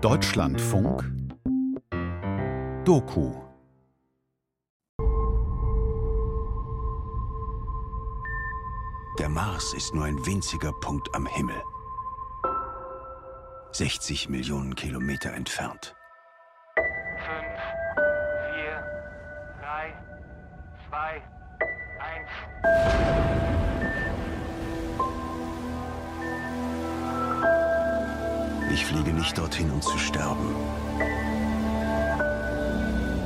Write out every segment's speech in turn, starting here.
Deutschlandfunk Doku Der Mars ist nur ein winziger Punkt am Himmel. 60 Millionen Kilometer entfernt. 5, 4, 3, 2, 1. Ich fliege nicht dorthin, um zu sterben.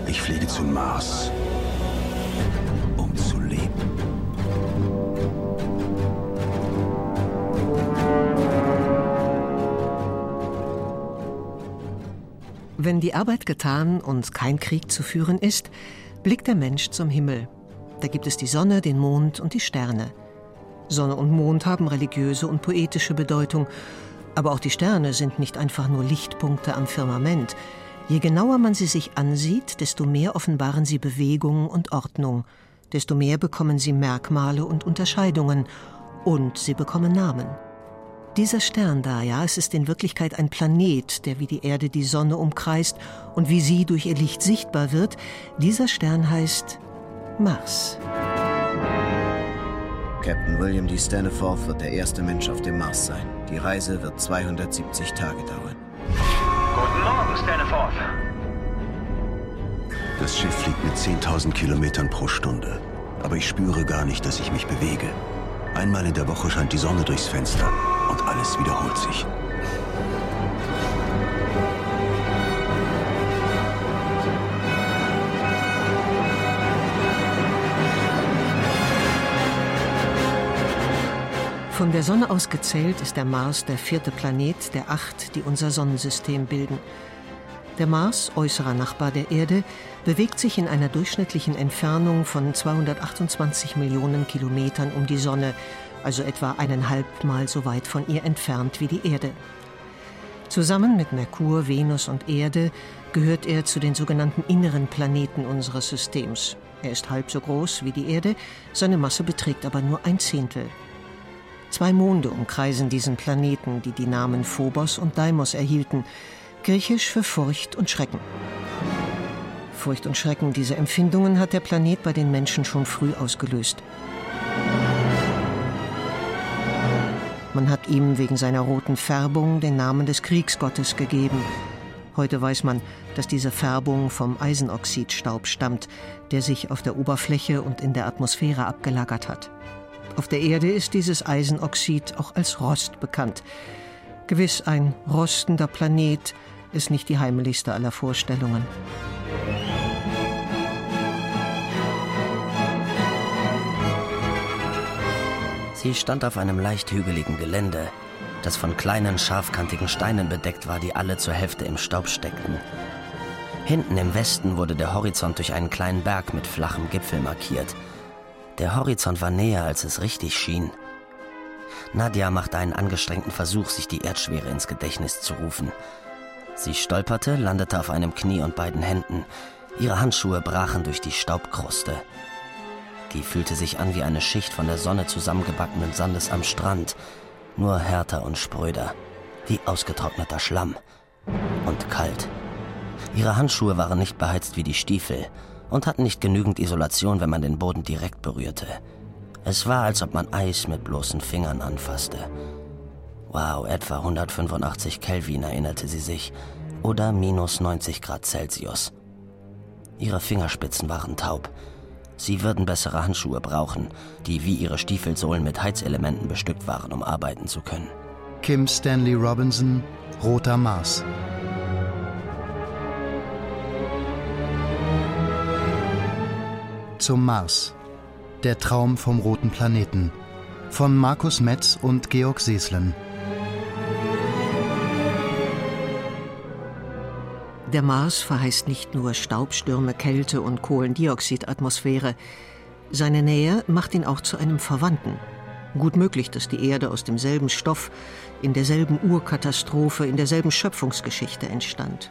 Ich fliege zum Mars, um zu leben. Wenn die Arbeit getan und kein Krieg zu führen ist, blickt der Mensch zum Himmel. Da gibt es die Sonne, den Mond und die Sterne. Sonne und Mond haben religiöse und poetische Bedeutung, aber auch die Sterne sind nicht einfach nur Lichtpunkte am Firmament. Je genauer man sie sich ansieht, desto mehr offenbaren sie Bewegung und Ordnung, desto mehr bekommen sie Merkmale und Unterscheidungen, und sie bekommen Namen. Dieser Stern da, ja, es ist in Wirklichkeit ein Planet, der wie die Erde die Sonne umkreist und wie sie durch ihr Licht sichtbar wird. Dieser Stern heißt Mars. Captain William D. Staniforth wird der erste Mensch auf dem Mars sein. Die Reise wird 270 Tage dauern. Guten Morgen, Staniforth. Das Schiff fliegt mit 10.000 Kilometern pro Stunde. Aber ich spüre gar nicht, dass ich mich bewege. Einmal in der Woche scheint die Sonne durchs Fenster und alles wiederholt sich. Von der Sonne aus gezählt ist der Mars der vierte Planet der acht, die unser Sonnensystem bilden. Der Mars, äußerer Nachbar der Erde, bewegt sich in einer durchschnittlichen Entfernung von 228 Millionen Kilometern um die Sonne, also etwa eineinhalb Mal so weit von ihr entfernt wie die Erde. Zusammen mit Merkur, Venus und Erde gehört er zu den sogenannten inneren Planeten unseres Systems. Er ist halb so groß wie die Erde, seine Masse beträgt aber nur ein Zehntel. Zwei Monde umkreisen diesen Planeten, die die Namen Phobos und Deimos erhielten, griechisch für Furcht und Schrecken. Furcht und Schrecken, diese Empfindungen hat der Planet bei den Menschen schon früh ausgelöst. Man hat ihm wegen seiner roten Färbung den Namen des Kriegsgottes gegeben. Heute weiß man, dass diese Färbung vom Eisenoxidstaub stammt, der sich auf der Oberfläche und in der Atmosphäre abgelagert hat. Auf der Erde ist dieses Eisenoxid auch als Rost bekannt. Gewiss ein rostender Planet ist nicht die heimlichste aller Vorstellungen. Sie stand auf einem leicht hügeligen Gelände, das von kleinen, scharfkantigen Steinen bedeckt war, die alle zur Hälfte im Staub steckten. Hinten im Westen wurde der Horizont durch einen kleinen Berg mit flachem Gipfel markiert. Der Horizont war näher, als es richtig schien. Nadja machte einen angestrengten Versuch, sich die Erdschwere ins Gedächtnis zu rufen. Sie stolperte, landete auf einem Knie und beiden Händen. Ihre Handschuhe brachen durch die Staubkruste. Die fühlte sich an wie eine Schicht von der Sonne zusammengebackenen Sandes am Strand, nur härter und spröder, wie ausgetrockneter Schlamm. Und kalt. Ihre Handschuhe waren nicht beheizt wie die Stiefel und hatten nicht genügend Isolation, wenn man den Boden direkt berührte. Es war, als ob man Eis mit bloßen Fingern anfasste. Wow, etwa 185 Kelvin, erinnerte sie sich, oder minus 90 Grad Celsius. Ihre Fingerspitzen waren taub, Sie würden bessere Handschuhe brauchen, die wie ihre Stiefelsohlen mit Heizelementen bestückt waren, um arbeiten zu können. Kim Stanley Robinson, Roter Mars. Zum Mars. Der Traum vom roten Planeten. Von Markus Metz und Georg Seeslen. Der Mars verheißt nicht nur Staubstürme, Kälte und Kohlendioxidatmosphäre. Seine Nähe macht ihn auch zu einem Verwandten. Gut möglich, dass die Erde aus demselben Stoff, in derselben Urkatastrophe, in derselben Schöpfungsgeschichte entstand.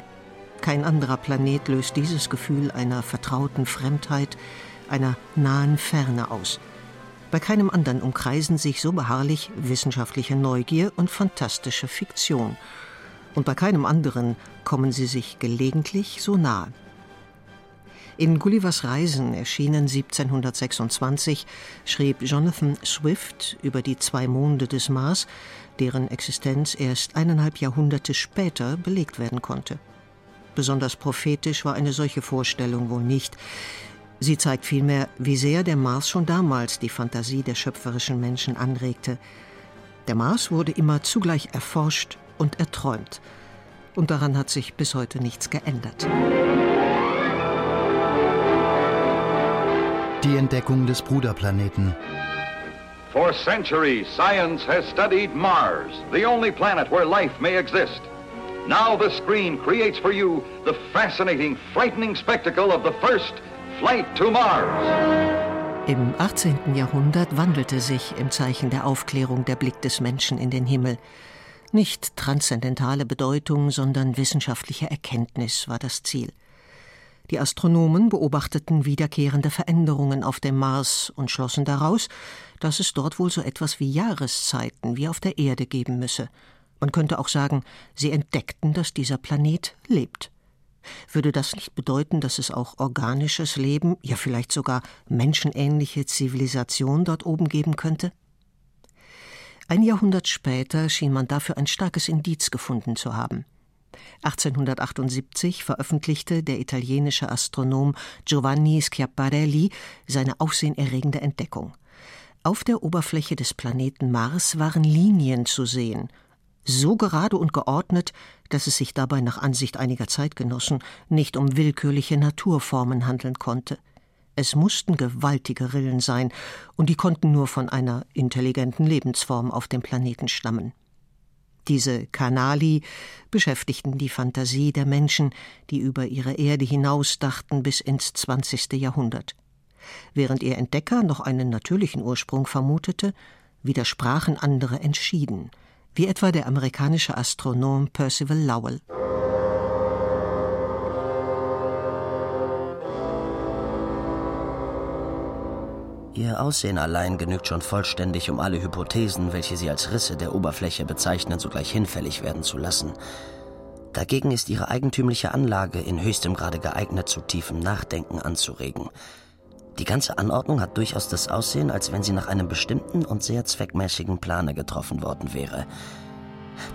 Kein anderer Planet löst dieses Gefühl einer vertrauten Fremdheit, einer nahen Ferne aus. Bei keinem anderen umkreisen sich so beharrlich wissenschaftliche Neugier und fantastische Fiktion. Und bei keinem anderen kommen sie sich gelegentlich so nahe. In Gullivers Reisen, erschienen 1726, schrieb Jonathan Swift über die zwei Monde des Mars, deren Existenz erst eineinhalb Jahrhunderte später belegt werden konnte. Besonders prophetisch war eine solche Vorstellung wohl nicht. Sie zeigt vielmehr, wie sehr der Mars schon damals die Fantasie der schöpferischen Menschen anregte. Der Mars wurde immer zugleich erforscht und erträumt. Und daran hat sich bis heute nichts geändert. Die Entdeckung des Bruderplaneten. For centuries, science has studied Mars, the only planet where life may exist. Now the screen creates for you the fascinating, frightening spectacle of the first. Im 18. Jahrhundert wandelte sich im Zeichen der Aufklärung der Blick des Menschen in den Himmel. Nicht transzendentale Bedeutung, sondern wissenschaftliche Erkenntnis war das Ziel. Die Astronomen beobachteten wiederkehrende Veränderungen auf dem Mars und schlossen daraus, dass es dort wohl so etwas wie Jahreszeiten wie auf der Erde geben müsse. Man könnte auch sagen, sie entdeckten, dass dieser Planet lebt. Würde das nicht bedeuten, dass es auch organisches Leben, ja vielleicht sogar menschenähnliche Zivilisation dort oben geben könnte? Ein Jahrhundert später schien man dafür ein starkes Indiz gefunden zu haben. 1878 veröffentlichte der italienische Astronom Giovanni Schiaparelli seine aufsehenerregende Entdeckung. Auf der Oberfläche des Planeten Mars waren Linien zu sehen, so gerade und geordnet, dass es sich dabei nach Ansicht einiger Zeitgenossen nicht um willkürliche Naturformen handeln konnte. Es mussten gewaltige Rillen sein, und die konnten nur von einer intelligenten Lebensform auf dem Planeten stammen. Diese Kanali beschäftigten die Fantasie der Menschen, die über ihre Erde hinausdachten bis ins 20. Jahrhundert. Während ihr Entdecker noch einen natürlichen Ursprung vermutete, widersprachen andere entschieden, wie etwa der amerikanische Astronom Percival Lowell. Ihr Aussehen allein genügt schon vollständig, um alle Hypothesen, welche Sie als Risse der Oberfläche bezeichnen, sogleich hinfällig werden zu lassen. Dagegen ist ihre eigentümliche Anlage in höchstem Grade geeignet, zu tiefem Nachdenken anzuregen. Die ganze Anordnung hat durchaus das Aussehen, als wenn sie nach einem bestimmten und sehr zweckmäßigen Plane getroffen worden wäre.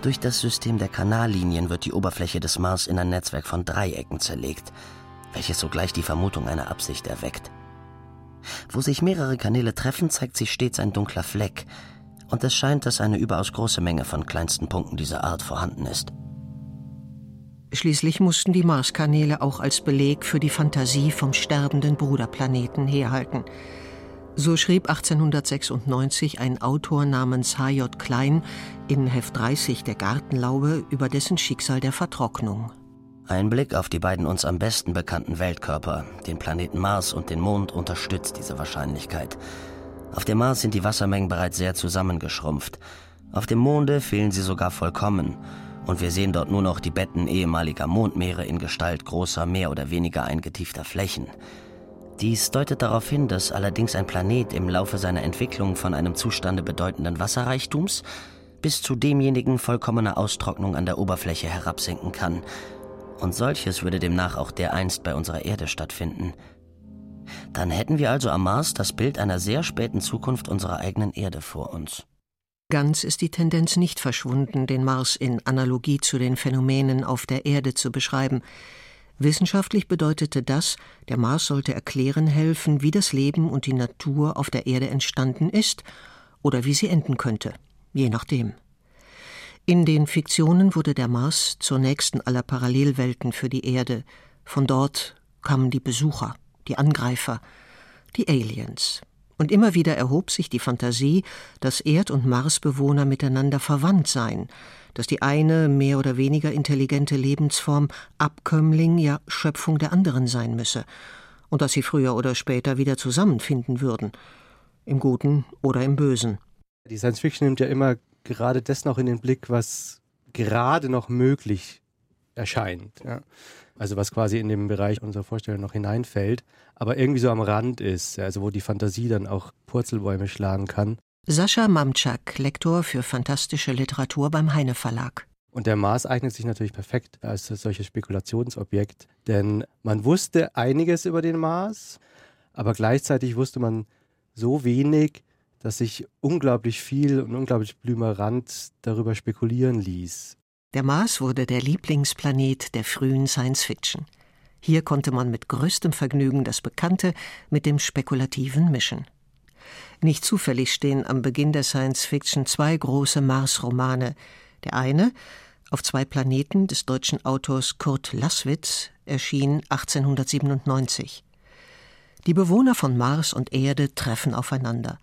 Durch das System der Kanallinien wird die Oberfläche des Mars in ein Netzwerk von Dreiecken zerlegt, welches sogleich die Vermutung einer Absicht erweckt. Wo sich mehrere Kanäle treffen, zeigt sich stets ein dunkler Fleck, und es scheint, dass eine überaus große Menge von kleinsten Punkten dieser Art vorhanden ist. Schließlich mussten die Marskanäle auch als Beleg für die Fantasie vom sterbenden Bruderplaneten herhalten. So schrieb 1896 ein Autor namens H.J. Klein in Heft 30 der Gartenlaube über dessen Schicksal der Vertrocknung. Ein Blick auf die beiden uns am besten bekannten Weltkörper, den Planeten Mars und den Mond, unterstützt diese Wahrscheinlichkeit. Auf dem Mars sind die Wassermengen bereits sehr zusammengeschrumpft. Auf dem Monde fehlen sie sogar vollkommen. Und wir sehen dort nur noch die Betten ehemaliger Mondmeere in Gestalt großer, mehr oder weniger eingetiefter Flächen. Dies deutet darauf hin, dass allerdings ein Planet im Laufe seiner Entwicklung von einem Zustande bedeutenden Wasserreichtums bis zu demjenigen vollkommener Austrocknung an der Oberfläche herabsinken kann und solches würde demnach auch dereinst bei unserer Erde stattfinden. Dann hätten wir also am Mars das Bild einer sehr späten Zukunft unserer eigenen Erde vor uns. Ganz ist die Tendenz nicht verschwunden, den Mars in Analogie zu den Phänomenen auf der Erde zu beschreiben. Wissenschaftlich bedeutete das, der Mars sollte erklären helfen, wie das Leben und die Natur auf der Erde entstanden ist oder wie sie enden könnte, je nachdem. In den Fiktionen wurde der Mars zur nächsten aller Parallelwelten für die Erde. Von dort kamen die Besucher, die Angreifer, die Aliens. Und immer wieder erhob sich die Fantasie, dass Erd- und Marsbewohner miteinander verwandt seien, dass die eine mehr oder weniger intelligente Lebensform Abkömmling, ja Schöpfung der anderen sein müsse, und dass sie früher oder später wieder zusammenfinden würden, im Guten oder im Bösen. Die Science Fiction nimmt ja immer gerade das noch in den Blick, was gerade noch möglich erscheint. Ja. Also was quasi in den Bereich unserer Vorstellung noch hineinfällt, aber irgendwie so am Rand ist, also wo die Fantasie dann auch Purzelbäume schlagen kann. Sascha Mamczak, Lektor für fantastische Literatur beim Heine Verlag. Und der Mars eignet sich natürlich perfekt als solches Spekulationsobjekt, denn man wusste einiges über den Mars, aber gleichzeitig wusste man so wenig, dass sich unglaublich viel und unglaublich blümerant darüber spekulieren ließ. Der Mars wurde der Lieblingsplanet der frühen Science Fiction. Hier konnte man mit größtem Vergnügen das Bekannte mit dem Spekulativen mischen. Nicht zufällig stehen am Beginn der Science Fiction zwei große Mars-Romane. Der eine, auf zwei Planeten des deutschen Autors Kurt Laßwitz, erschien 1897. Die Bewohner von Mars und Erde treffen aufeinander.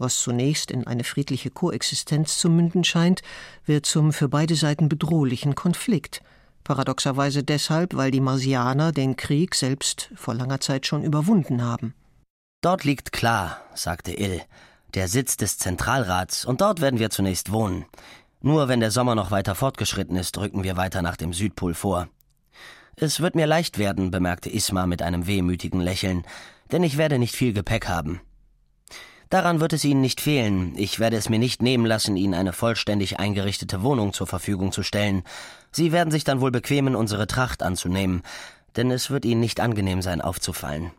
Was zunächst in eine friedliche Koexistenz zu münden scheint, wird zum für beide Seiten bedrohlichen Konflikt. Paradoxerweise deshalb, weil die Marsianer den Krieg selbst vor langer Zeit schon überwunden haben. Dort liegt klar, sagte Ill, der Sitz des Zentralrats, und dort werden wir zunächst wohnen. Nur wenn der Sommer noch weiter fortgeschritten ist, rücken wir weiter nach dem Südpol vor. Es wird mir leicht werden, bemerkte Isma mit einem wehmütigen Lächeln, denn ich werde nicht viel Gepäck haben. Daran wird es Ihnen nicht fehlen. Ich werde es mir nicht nehmen lassen, Ihnen eine vollständig eingerichtete Wohnung zur Verfügung zu stellen. Sie werden sich dann wohl bequemen, unsere Tracht anzunehmen, denn es wird Ihnen nicht angenehm sein, aufzufallen.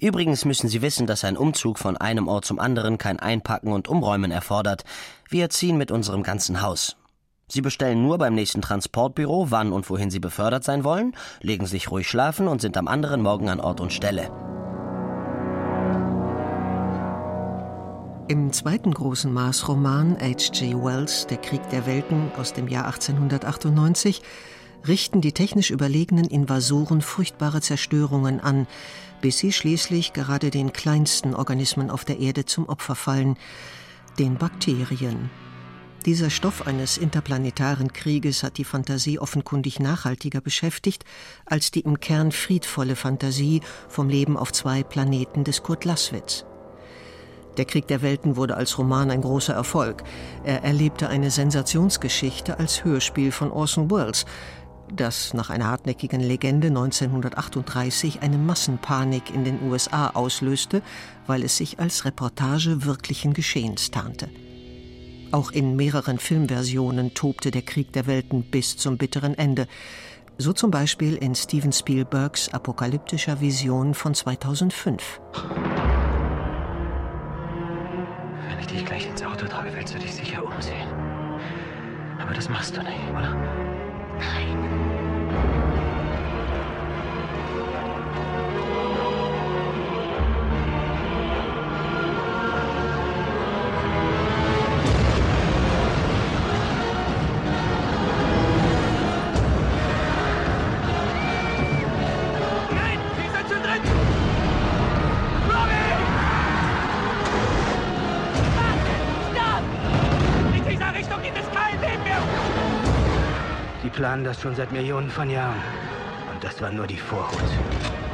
Übrigens müssen Sie wissen, dass ein Umzug von einem Ort zum anderen kein Einpacken und Umräumen erfordert. Wir ziehen mit unserem ganzen Haus. Sie bestellen nur beim nächsten Transportbüro, wann und wohin Sie befördert sein wollen, legen sich ruhig schlafen und sind am anderen Morgen an Ort und Stelle. Im zweiten großen Mars-Roman H.G. Wells Der Krieg der Welten aus dem Jahr 1898 richten die technisch überlegenen Invasoren furchtbare Zerstörungen an, bis sie schließlich gerade den kleinsten Organismen auf der Erde zum Opfer fallen, den Bakterien. Dieser Stoff eines interplanetaren Krieges hat die Fantasie offenkundig nachhaltiger beschäftigt als die im Kern friedvolle Fantasie vom Leben auf zwei Planeten des Kurt Laßwitz. Der Krieg der Welten wurde als Roman ein großer Erfolg. Er erlebte eine Sensationsgeschichte als Hörspiel von Orson Welles, das nach einer hartnäckigen Legende 1938 eine Massenpanik in den USA auslöste, weil es sich als Reportage wirklichen Geschehens tarnte. Auch in mehreren Filmversionen tobte der Krieg der Welten bis zum bitteren Ende. So zum Beispiel in Steven Spielbergs apokalyptischer Vision von 2005. Dich gleich ins Auto trage, willst du dich sicher umsehen. Aber das machst du nicht, oder? Planen das schon seit Millionen von Jahren. Und das war nur die Vorhut.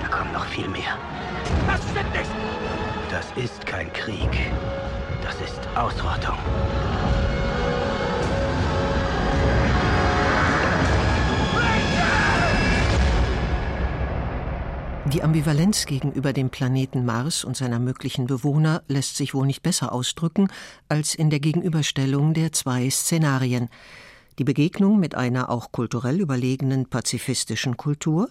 Da kommt noch viel mehr. Das stimmt nicht! Das ist kein Krieg. Das ist Ausrottung. Die Ambivalenz gegenüber dem Planeten Mars und seiner möglichen Bewohner lässt sich wohl nicht besser ausdrücken als in der Gegenüberstellung der zwei Szenarien die Begegnung mit einer auch kulturell überlegenen pazifistischen Kultur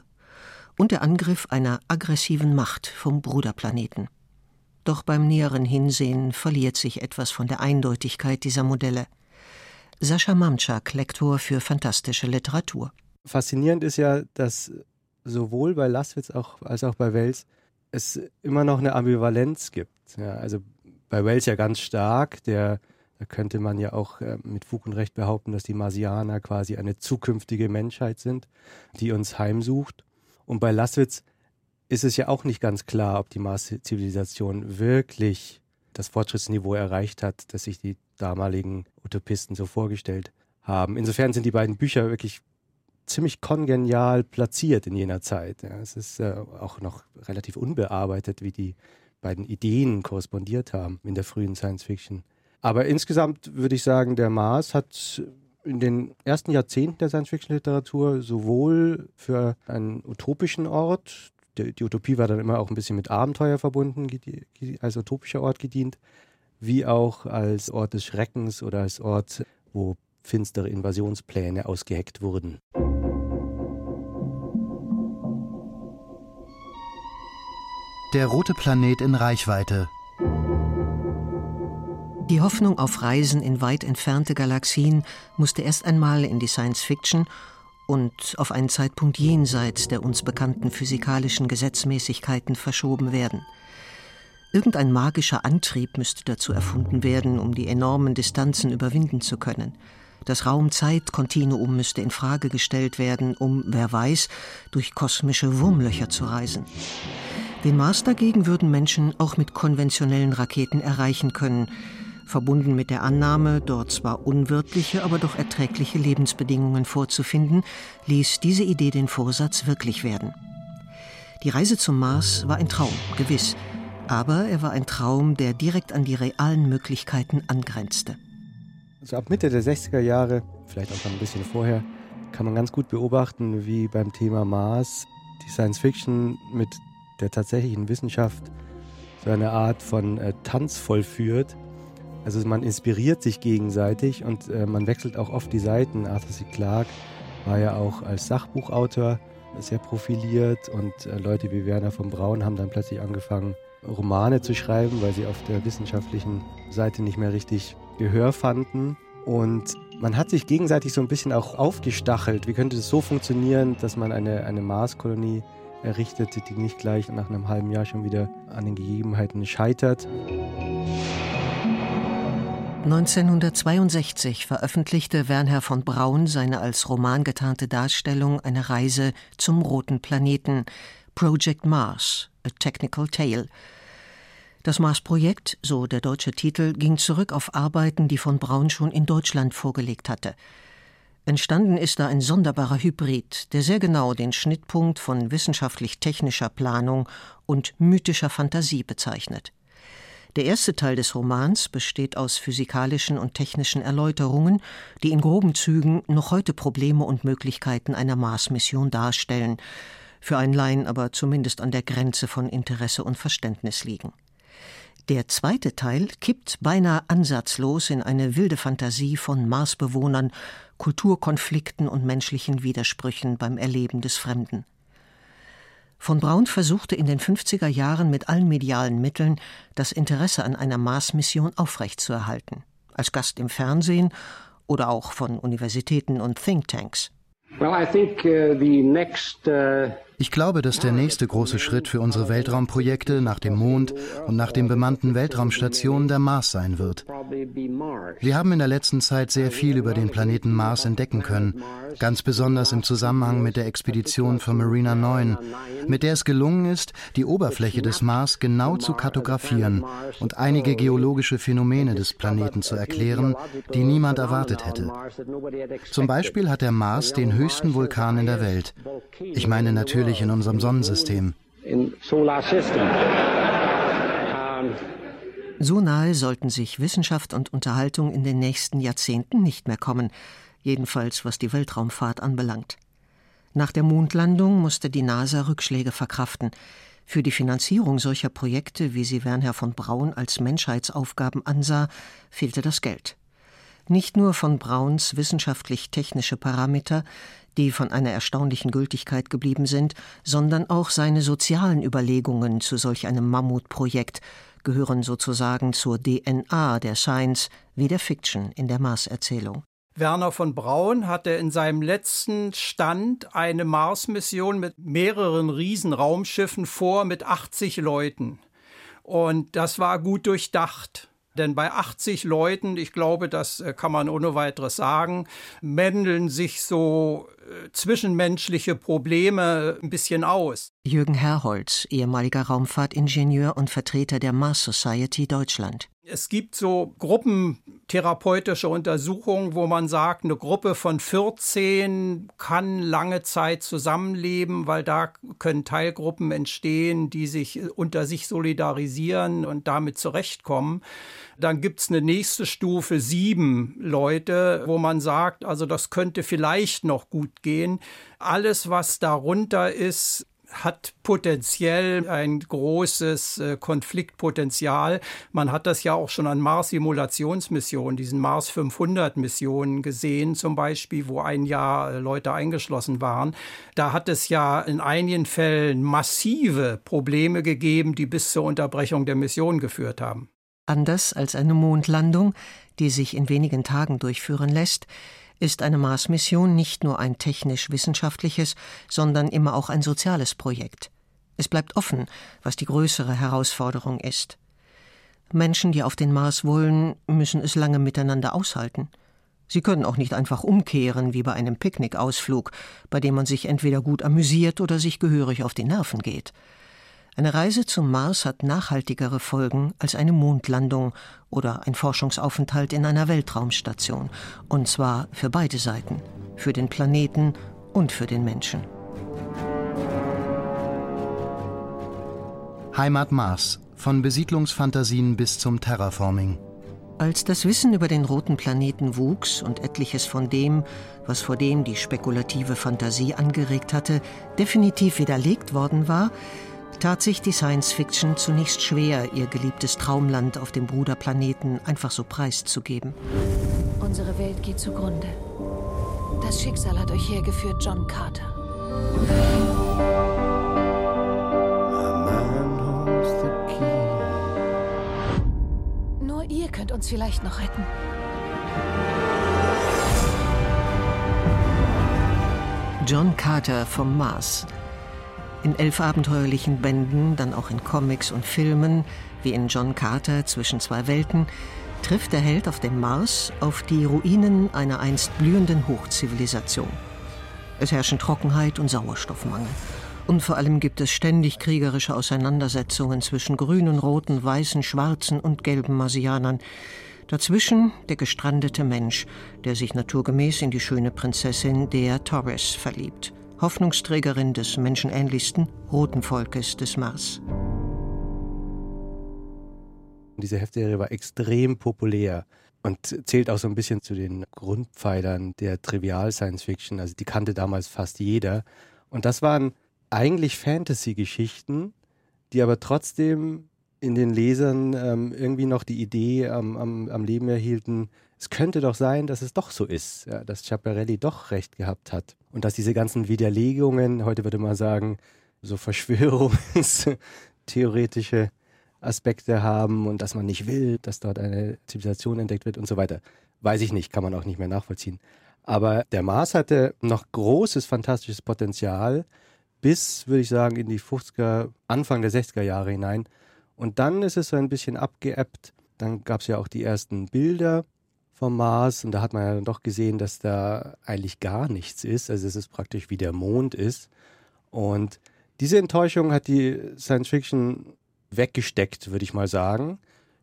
und der Angriff einer aggressiven Macht vom Bruderplaneten. Doch beim näheren Hinsehen verliert sich etwas von der Eindeutigkeit dieser Modelle. Sascha Mamczak, Lektor für fantastische Literatur. Faszinierend ist ja, dass sowohl bei Laswitz auch, als auch bei Wells es immer noch eine Ambivalenz gibt. Ja, also bei Wells ja ganz stark, der da könnte man ja auch äh, mit Fug und Recht behaupten, dass die Marsianer quasi eine zukünftige Menschheit sind, die uns heimsucht. Und bei Laswitz ist es ja auch nicht ganz klar, ob die Mars-Zivilisation wirklich das Fortschrittsniveau erreicht hat, das sich die damaligen Utopisten so vorgestellt haben. Insofern sind die beiden Bücher wirklich ziemlich kongenial platziert in jener Zeit. Ja, es ist äh, auch noch relativ unbearbeitet, wie die beiden Ideen korrespondiert haben in der frühen Science Fiction. Aber insgesamt würde ich sagen, der Mars hat in den ersten Jahrzehnten der Science-Fiction-Literatur sowohl für einen utopischen Ort, die, die, Utopie war dann immer auch ein bisschen mit Abenteuer verbunden, als utopischer Ort gedient, wie auch als Ort des Schreckens oder als Ort, wo finstere Invasionspläne ausgeheckt wurden. Der rote Planet in Reichweite. Die Hoffnung auf Reisen in weit entfernte Galaxien musste erst einmal in die Science Fiction und auf einen Zeitpunkt jenseits der uns bekannten physikalischen Gesetzmäßigkeiten verschoben werden. Irgendein magischer Antrieb müsste dazu erfunden werden, um die enormen Distanzen überwinden zu können. Das Raum-Zeit-Kontinuum müsste in Frage gestellt werden, um, wer weiß, durch kosmische Wurmlöcher zu reisen. Den Mars dagegen würden Menschen auch mit konventionellen Raketen erreichen können, verbunden mit der Annahme, dort zwar unwirtliche, aber doch erträgliche Lebensbedingungen vorzufinden, ließ diese Idee den Vorsatz wirklich werden. Die Reise zum Mars war ein Traum, gewiss, aber er war ein Traum, der direkt an die realen Möglichkeiten angrenzte. Also ab Mitte der 60er Jahre, vielleicht auch ein bisschen vorher, kann man ganz gut beobachten, wie beim Thema Mars die Science Fiction mit der tatsächlichen Wissenschaft so eine Art von äh, Tanz vollführt. Also man inspiriert sich gegenseitig und äh, man wechselt auch oft die Seiten. Arthur C. Clarke war ja auch als Sachbuchautor sehr profiliert und äh, Leute wie Werner von Braun haben dann plötzlich angefangen, Romane zu schreiben, weil sie auf der wissenschaftlichen Seite nicht mehr richtig Gehör fanden. Und man hat sich gegenseitig so ein bisschen auch aufgestachelt. Wie könnte es so funktionieren, dass man eine, eine Marskolonie errichtete, die nicht gleich nach einem halben Jahr schon wieder an den Gegebenheiten scheitert. 1962 veröffentlichte Wernher von Braun seine als Roman getarnte Darstellung einer Reise zum roten Planeten Project Mars, A Technical Tale. Das Mars-Projekt, so der deutsche Titel, ging zurück auf Arbeiten, die von Braun schon in Deutschland vorgelegt hatte. Entstanden ist da ein sonderbarer Hybrid, der sehr genau den Schnittpunkt von wissenschaftlich-technischer Planung und mythischer Fantasie bezeichnet. Der erste Teil des Romans besteht aus physikalischen und technischen Erläuterungen, die in groben Zügen noch heute Probleme und Möglichkeiten einer Mars-Mission darstellen, für einen Laien aber zumindest an der Grenze von Interesse und Verständnis liegen. Der zweite Teil kippt beinahe ansatzlos in eine wilde Fantasie von Marsbewohnern, Kulturkonflikten und menschlichen Widersprüchen beim Erleben des Fremden. Von Braun versuchte in den 50er Jahren mit allen medialen Mitteln das Interesse an einer Marsmission aufrechtzuerhalten, als Gast im Fernsehen oder auch von Universitäten und Thinktanks. Well, I think uh, the next uh ich glaube, dass der nächste große Schritt für unsere Weltraumprojekte nach dem Mond und nach den bemannten Weltraumstationen der Mars sein wird. Wir haben in der letzten Zeit sehr viel über den Planeten Mars entdecken können, ganz besonders im Zusammenhang mit der Expedition von Marina 9, mit der es gelungen ist, die Oberfläche des Mars genau zu kartografieren und einige geologische Phänomene des Planeten zu erklären, die niemand erwartet hätte. Zum Beispiel hat der Mars den höchsten Vulkan in der Welt. Ich meine natürlich natürlich in unserem Sonnensystem. So nahe sollten sich Wissenschaft und Unterhaltung in den nächsten Jahrzehnten nicht mehr kommen, jedenfalls was die Weltraumfahrt anbelangt. Nach der Mondlandung musste die NASA Rückschläge verkraften. Für die Finanzierung solcher Projekte, wie sie Wernher von Braun als Menschheitsaufgaben ansah, fehlte das Geld. Nicht nur von Brauns wissenschaftlich-technische Parameter, die von einer erstaunlichen Gültigkeit geblieben sind, sondern auch seine sozialen Überlegungen zu solch einem Mammutprojekt gehören sozusagen zur DNA der Science wie der Fiction in der Mars-Erzählung. Werner von Braun hatte in seinem letzten Stand eine Mars-Mission mit mehreren Riesenraumschiffen vor mit 80 Leuten. Und das war gut durchdacht. Denn bei 80 Leuten, ich glaube, das äh, kann man ohne weiteres sagen, mändeln sich so äh, zwischenmenschliche Probleme ein bisschen aus. Jürgen Herrholz, ehemaliger Raumfahrtingenieur und Vertreter der Mars Society Deutschland. Es gibt so gruppentherapeutische Untersuchungen, wo man sagt, eine Gruppe von 14 kann lange Zeit zusammenleben, weil da können Teilgruppen entstehen, die sich unter sich solidarisieren und damit zurechtkommen. Dann gibt es eine nächste Stufe, sieben Leute, wo man sagt, also das könnte vielleicht noch gut gehen. Alles, was darunter ist, hat potenziell ein großes äh, Konfliktpotenzial. Man hat das ja auch schon an Mars-Simulationsmissionen, diesen Mars 500-Missionen gesehen, zum Beispiel, wo ein Jahr äh, Leute eingeschlossen waren. Da hat es ja in einigen Fällen massive Probleme gegeben, die bis zur Unterbrechung der Mission geführt haben. Anders als eine Mondlandung, die sich in wenigen Tagen durchführen lässt, ist eine Mars-Mission nicht nur ein technisch-wissenschaftliches, sondern immer auch ein soziales Projekt. Es bleibt offen, was die größere Herausforderung ist. Menschen, die auf den Mars wollen, müssen es lange miteinander aushalten. Sie können auch nicht einfach umkehren wie bei einem Picknickausflug, bei dem man sich entweder gut amüsiert oder sich gehörig auf die Nerven geht. Eine Reise zum Mars hat nachhaltigere Folgen als eine Mondlandung oder ein Forschungsaufenthalt in einer Weltraumstation, und zwar für beide Seiten, für den Planeten und für den Menschen. Heimat Mars, von Besiedlungsfantasien bis zum Terraforming. Als das Wissen über den roten Planeten wuchs und etliches von dem, was vor dem die spekulative Fantasie angeregt hatte, definitiv widerlegt worden war, tat sich die Science Fiction zunächst schwer, ihr geliebtes Traumland auf dem Bruderplaneten einfach so preiszugeben. Unsere Welt geht zugrunde. Das Schicksal hat euch hergeführt, John Carter. Nur ihr könnt uns vielleicht noch retten. John Carter vom Mars in elf abenteuerlichen Bänden, dann auch in Comics und Filmen, wie in John Carter zwischen zwei Welten, trifft der Held auf dem Mars auf die Ruinen einer einst blühenden Hochzivilisation. Es herrschen Trockenheit und Sauerstoffmangel. Und vor allem gibt es ständig kriegerische Auseinandersetzungen zwischen grünen, roten, weißen, schwarzen und gelben Marsianern. Dazwischen der gestrandete Mensch, der sich naturgemäß in die schöne Prinzessin Dea Torres verliebt. Hoffnungsträgerin des menschenähnlichsten roten Volkes des Mars. Diese Heftserie war extrem populär und zählt auch so ein bisschen zu den Grundpfeilern der Trivial Science Fiction. Also die kannte damals fast jeder. Und das waren eigentlich Fantasy-Geschichten, die aber trotzdem in den Lesern ähm, irgendwie noch die Idee am, am, am Leben erhielten, es könnte doch sein, dass es doch so ist, ja, dass Schiaparelli doch recht gehabt hat. Und dass diese ganzen Widerlegungen, heute würde man sagen, so verschwörungstheoretische Aspekte haben und dass man nicht will, dass dort eine Zivilisation entdeckt wird und so weiter. Weiß ich nicht, kann man auch nicht mehr nachvollziehen. Aber der Mars hatte noch großes fantastisches Potenzial bis, würde ich sagen, in die 50er, Anfang der 60er Jahre hinein. Und dann ist es so ein bisschen abgeebbt. Dann gab es ja auch die ersten Bilder vom Mars und da hat man ja dann doch gesehen, dass da eigentlich gar nichts ist. Also es ist praktisch wie der Mond ist. Und diese Enttäuschung hat die Science Fiction weggesteckt, würde ich mal sagen,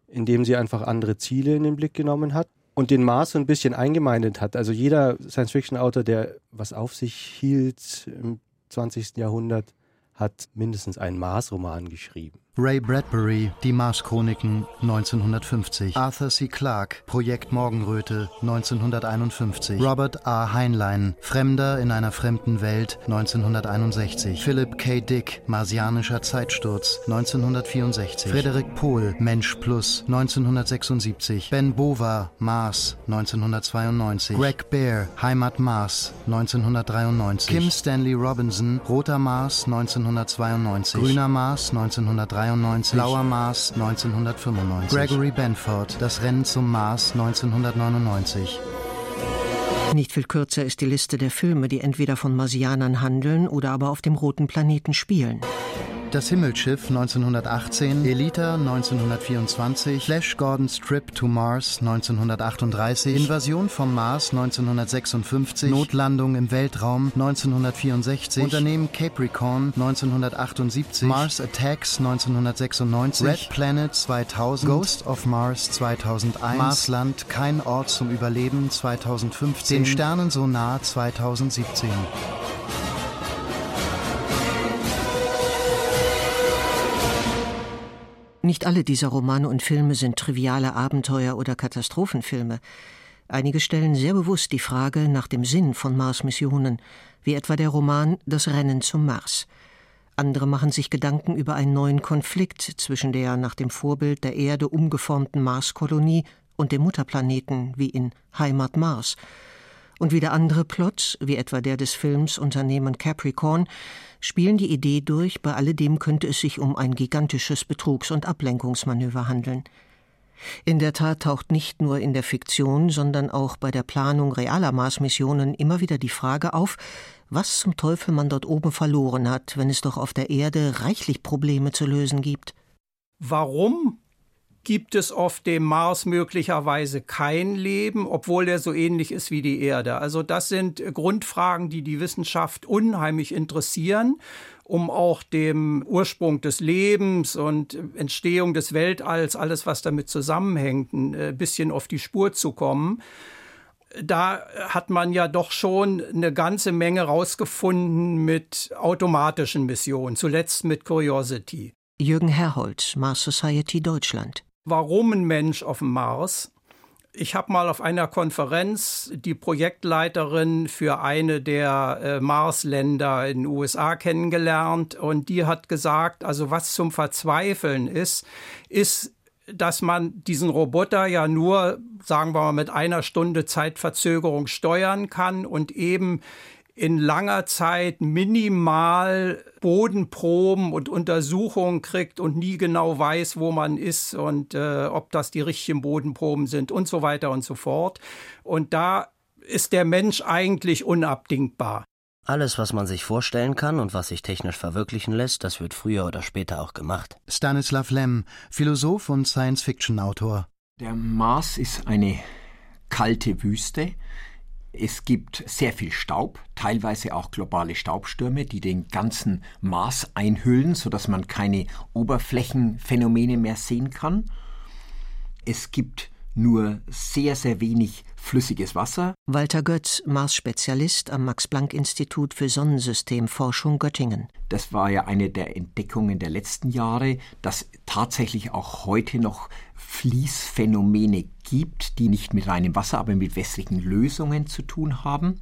indem sie einfach andere Ziele in den Blick genommen hat und den Mars so ein bisschen eingemeindet hat. Also jeder Science-Fiction-Autor, der was auf sich hielt im 20. Jahrhundert, hat mindestens einen Mars-Roman geschrieben. Ray Bradbury, Die Mars-Chroniken 1950. Arthur C. Clarke, Projekt Morgenröte 1951. Robert A. Heinlein, Fremder in einer fremden Welt 1961. Philip K. Dick, Marsianischer Zeitsturz 1964. Frederik Pohl, Mensch Plus 1976. Ben Bova, Mars 1992. Greg Bear, Heimat Mars 1993. Kim Stanley Robinson, Roter Mars 1992. Grüner Mars 1993. 1993, Blauer Mars 1995, Gregory Benford, Das Rennen zum Mars 1999. Nicht viel kürzer ist die Liste der Filme, die entweder von Marsianern handeln oder aber auf dem roten Planeten spielen. Das Himmelsschiff 1918, Elita 1924, Flash Gordon's Trip to Mars 1938, Invasion vom Mars 1956, Notlandung im Weltraum 1964, Unternehmen Capricorn 1978, Mars Attacks 1996, Red Planet 2000, Ghost of Mars 2001, Marsland, kein Ort zum Überleben 2015, Den Sternen so nah 2017. Nicht alle dieser Romane und Filme sind triviale Abenteuer oder Katastrophenfilme. Einige stellen sehr bewusst die Frage nach dem Sinn von Mars-Missionen, wie etwa der Roman Das Rennen zum Mars. Andere machen sich Gedanken über einen neuen Konflikt zwischen der nach dem Vorbild der Erde umgeformten Marskolonie und dem Mutterplaneten wie in Heimat Mars. Und wieder andere Plots, wie etwa der des Films Unternehmen Capricorn, spielen die Idee durch, bei alledem könnte es sich um ein gigantisches Betrugs- und Ablenkungsmanöver handeln. In der Tat taucht nicht nur in der Fiktion, sondern auch bei der Planung realer Marsmissionen immer wieder die Frage auf, was zum Teufel man dort oben verloren hat, wenn es doch auf der Erde reichlich Probleme zu lösen gibt. Warum gibt es auf dem Mars möglicherweise kein Leben, obwohl er so ähnlich ist wie die Erde? Also das sind Grundfragen, die die Wissenschaft unheimlich interessieren um auch dem Ursprung des Lebens und Entstehung des Weltalls, alles was damit zusammenhängt, ein äh, bisschen auf die Spur zu kommen. Da hat man ja doch schon eine ganze Menge rausgefunden mit automatischen Missionen, zuletzt mit Curiosity. Jürgen Herholz, Mars Society Deutschland. Warum ein Mensch auf dem Mars? Ich habe mal auf einer Konferenz die Projektleiterin für eine der äh, Marsländer in den USA kennengelernt und die hat gesagt, also was zum Verzweifeln ist, ist dass man diesen Roboter ja nur, sagen wir mal, mit einer Stunde Zeitverzögerung steuern kann und eben in langer Zeit minimal Bodenproben und Untersuchungen kriegt und nie genau weiß, wo man ist und äh, ob das die richtigen Bodenproben sind und so weiter und so fort. Und da ist der Mensch eigentlich unabdingbar. Alles, was man sich vorstellen kann und was sich technisch verwirklichen lässt, das wird früher oder später auch gemacht. Stanislav Lem, Philosoph und Science-Fiction-Autor. Der Mars ist eine kalte Wüste. Es gibt sehr viel Staub, teilweise auch globale Staubstürme, die den ganzen Mars einhüllen, sodass man keine Oberflächenphänomene mehr sehen kann. Es gibt nur sehr, sehr wenig flüssiges Wasser. Walter Götz, Mars-Spezialist am Max-Planck-Institut für Sonnensystemforschung Göttingen. Das war ja eine der Entdeckungen der letzten Jahre, dass tatsächlich auch heute noch Fließphänomene gibt, die nicht mit reinem Wasser, aber mit wässrigen Lösungen zu tun haben.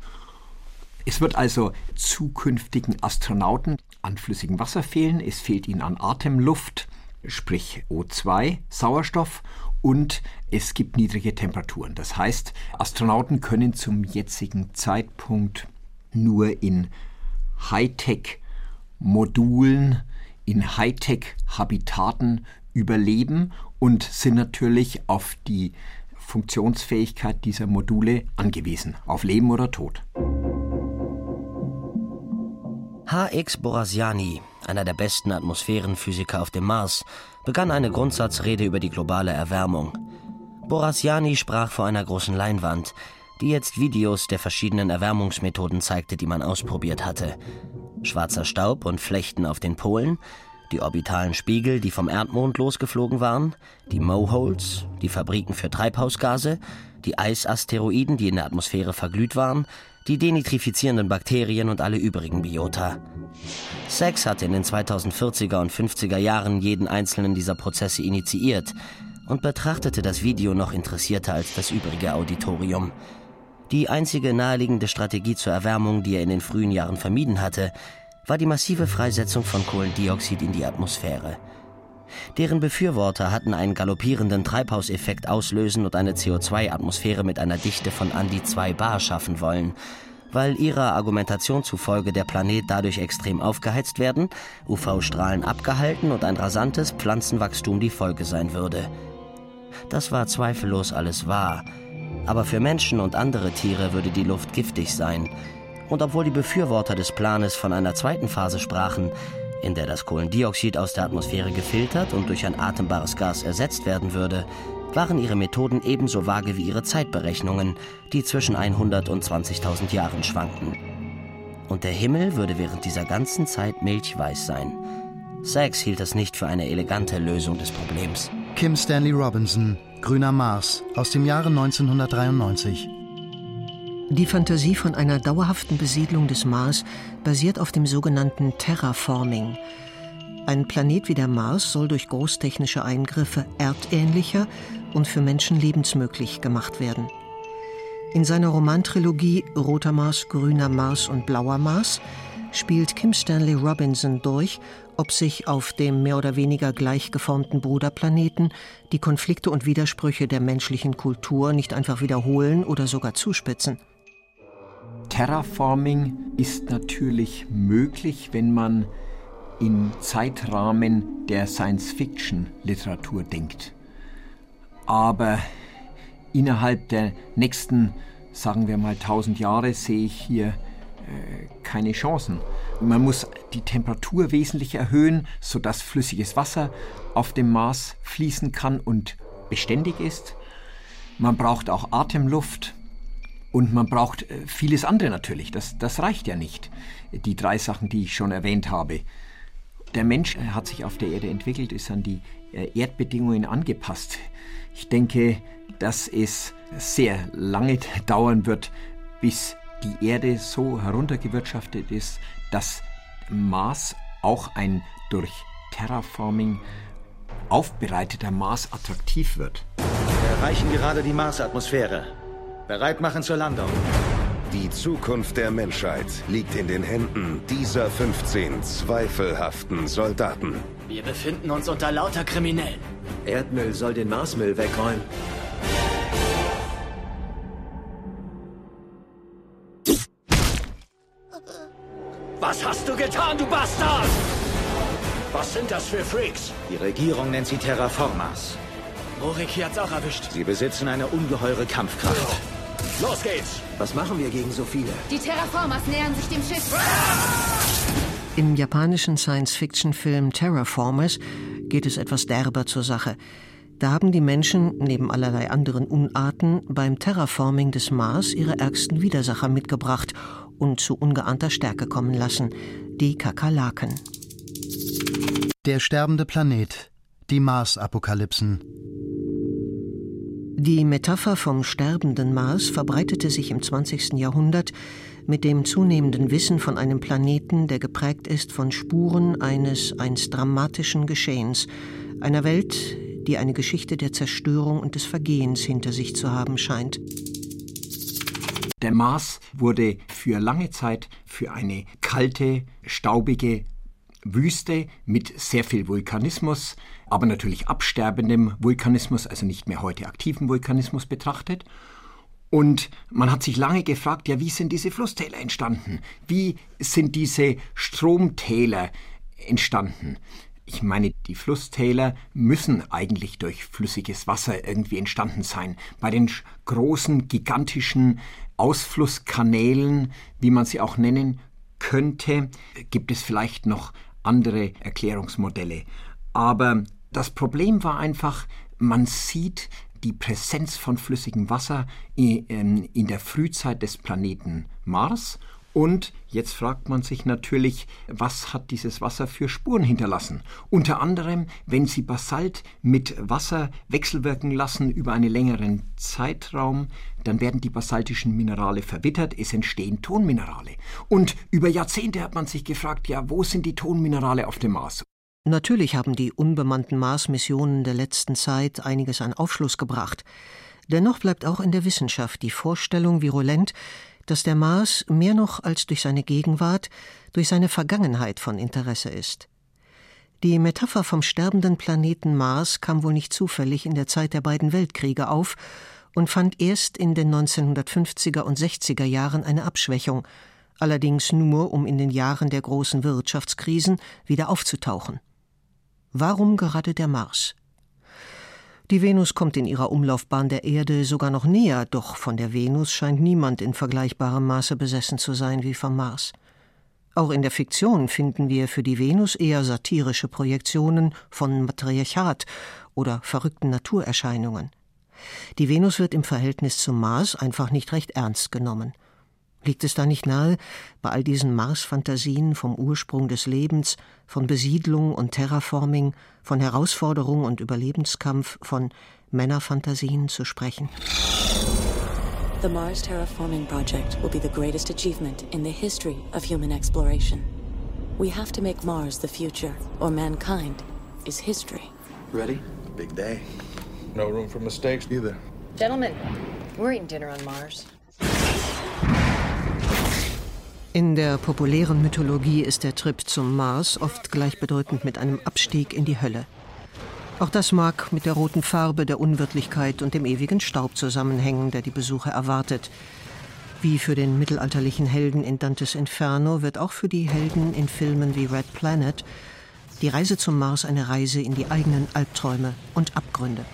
Es wird also zukünftigen Astronauten an flüssigem Wasser fehlen, es fehlt ihnen an Atemluft, sprich O2, Sauerstoff und es gibt niedrige Temperaturen. Das heißt, Astronauten können zum jetzigen Zeitpunkt nur in Hightech-Modulen, in Hightech-Habitaten überleben und sind natürlich auf die Funktionsfähigkeit dieser Module angewiesen, auf Leben oder Tod. H.X. Borasiani, einer der besten Atmosphärenphysiker auf dem Mars, begann eine Grundsatzrede über die globale Erwärmung. Borasiani sprach vor einer großen Leinwand, die jetzt Videos der verschiedenen Erwärmungsmethoden zeigte, die man ausprobiert hatte. Schwarzer Staub und Flechten auf den Polen, die orbitalen Spiegel, die vom Erdmond losgeflogen waren, die Moholes, die Fabriken für Treibhausgase, die Eisasteroiden, die in der Atmosphäre verglüht waren, die denitrifizierenden Bakterien und alle übrigen Biota. Sachs hatte in den 2040er und 50er Jahren jeden einzelnen dieser Prozesse initiiert und betrachtete das Video noch interessierter als das übrige Auditorium. Die einzige naheliegende Strategie zur Erwärmung, die er in den frühen Jahren vermieden hatte, war die massive Freisetzung von Kohlendioxid in die Atmosphäre. Deren Befürworter hatten einen galoppierenden Treibhauseffekt auslösen und eine CO2-Atmosphäre mit einer Dichte von an die 2 Bar schaffen wollen, weil ihrer Argumentation zufolge der Planet dadurch extrem aufgeheizt werden, UV-Strahlen abgehalten und ein rasantes Pflanzenwachstum die Folge sein würde. Das war zweifellos alles wahr, aber für Menschen und andere Tiere würde die Luft giftig sein. Und obwohl die Befürworter des Planes von einer zweiten Phase sprachen, in der das Kohlendioxid aus der Atmosphäre gefiltert und durch ein atembares Gas ersetzt werden würde, waren ihre Methoden ebenso vage wie ihre Zeitberechnungen, die zwischen 100 und 20.000 Jahren schwankten. Und der Himmel würde während dieser ganzen Zeit milchweiß sein. Sachs hielt es nicht für eine elegante Lösung des Problems. Kim Stanley Robinson, Grüner Mars, aus dem Jahre 1993. Die Fantasie von einer dauerhaften Besiedlung des Mars basiert auf dem sogenannten Terraforming. Ein Planet wie der Mars soll durch großtechnische Eingriffe erdähnlicher und für Menschen lebensmöglich gemacht werden. In seiner Romantrilogie Roter Mars, Grüner Mars und Blauer Mars spielt Kim Stanley Robinson durch, ob sich auf dem mehr oder weniger gleich geformten Bruderplaneten die Konflikte und Widersprüche der menschlichen Kultur nicht einfach wiederholen oder sogar zuspitzen. Terraforming ist natürlich möglich, wenn man in Zeitrahmen der Science-Fiction-Literatur denkt. Aber innerhalb der nächsten, sagen wir mal, 1000 Jahre sehe ich hier äh, keine Chancen. Man muss die Temperatur wesentlich erhöhen, sodass flüssiges Wasser auf dem Mars fließen kann und beständig ist. Man braucht auch Atemluft und man braucht äh, vieles andere natürlich. Das, das reicht ja nicht, die drei Sachen, die ich schon erwähnt habe. Der Mensch äh, hat sich auf der Erde entwickelt, ist an die äh, Erdbedingungen angepasst. Ich denke, dass es sehr lange dauern wird, bis die Erde so heruntergewirtschaftet ist, dass Mars auch ein durch Terraforming aufbereiteter Mars attraktiv wird. Wir erreichen gerade die Marsatmosphäre. Bereit machen zur Landung. Die Zukunft der Menschheit liegt in den Händen dieser 15 zweifelhaften Soldaten. Wir befinden uns unter lauter Kriminellen. Erdmüll soll den Marsmüll wegräumen. Was hast du getan, du Bastard? Was sind das für Freaks? Die Regierung nennt sie Terraformers. Rorik hier hat's auch erwischt. Sie besitzen eine ungeheure Kampfkraft. Los geht's! Was machen wir gegen so viele? Die Terraformers nähern sich dem Schiff. Im japanischen Science-Fiction-Film Terraformers geht es etwas derber zur Sache. Da haben die Menschen, neben allerlei anderen Unarten, beim Terraforming des Mars ihre ärgsten Widersacher mitgebracht und zu ungeahnter Stärke kommen lassen, die Kakerlaken. Der sterbende Planet, die Mars-Apokalypsen. Die Metapher vom sterbenden Mars verbreitete sich im 20. Jahrhundert mit dem zunehmenden Wissen von einem Planeten, der geprägt ist von Spuren eines einst dramatischen Geschehens, einer Welt, die eine Geschichte der Zerstörung und des Vergehens hinter sich zu haben scheint. Der Mars wurde für lange Zeit für eine kalte, staubige Wüste mit sehr viel Vulkanismus, aber natürlich absterbendem Vulkanismus, also nicht mehr heute aktiven Vulkanismus betrachtet. Und man hat sich lange gefragt, ja, wie sind diese Flusstäler entstanden? Wie sind diese Stromtäler entstanden? Ich meine, die Flusstäler müssen eigentlich durch flüssiges Wasser irgendwie entstanden sein. Bei den großen, gigantischen Ausflusskanälen, wie man sie auch nennen könnte, gibt es vielleicht noch andere Erklärungsmodelle. Aber das Problem war einfach, man sieht die Präsenz von flüssigem Wasser ähm, in der Frühzeit des Planeten Mars und jetzt fragt man sich natürlich, was hat dieses Wasser für Spuren hinterlassen? Unter anderem, wenn Sie Basalt mit Wasser wechselwirken lassen über einen längeren Zeitraum, dann werden die basaltischen Minerale verwittert, es entstehen Tonminerale. Und über Jahrzehnte hat man sich gefragt, ja, wo sind die Tonminerale auf dem Mars? Natürlich haben die unbemannten Mars-Missionen der letzten Zeit einiges an Aufschluss gebracht. Dennoch bleibt auch in der Wissenschaft die Vorstellung virulent, dass der Mars mehr noch als durch seine Gegenwart durch seine Vergangenheit von Interesse ist. Die Metapher vom sterbenden Planeten Mars kam wohl nicht zufällig in der Zeit der beiden Weltkriege auf und fand erst in den 1950er und 60er Jahren eine Abschwächung, allerdings nur, um in den Jahren der großen Wirtschaftskrisen wieder aufzutauchen. Warum gerade der Mars? Die Venus kommt in ihrer Umlaufbahn der Erde sogar noch näher, doch von der Venus scheint niemand in vergleichbarem Maße besessen zu sein wie vom Mars. Auch in der Fiktion finden wir für die Venus eher satirische Projektionen von Matriarchat oder verrückten Naturerscheinungen. Die Venus wird im Verhältnis zum Mars einfach nicht recht ernst genommen. Liegt es da nicht nahe, bei all diesen Mars-Fantasien vom Ursprung des Lebens, von Besiedlung und Terraforming, von Herausforderung und Überlebenskampf, von Männerfantasien zu sprechen? The Mars Terraforming Project will be the greatest achievement in the history of human exploration. We have to make Mars the future, or mankind is history. Ready? Big day. No room for mistakes either. Gentlemen, we're eating dinner on Mars. In der populären Mythologie ist der Trip zum Mars oft gleichbedeutend mit einem Abstieg in die Hölle. Auch das mag mit der roten Farbe der Unwirtlichkeit und dem ewigen Staub zusammenhängen, der die Besucher erwartet. Wie für den mittelalterlichen Helden in Dantes Inferno wird auch für die Helden in Filmen wie Red Planet die Reise zum Mars eine Reise in die eigenen Albträume und Abgründe.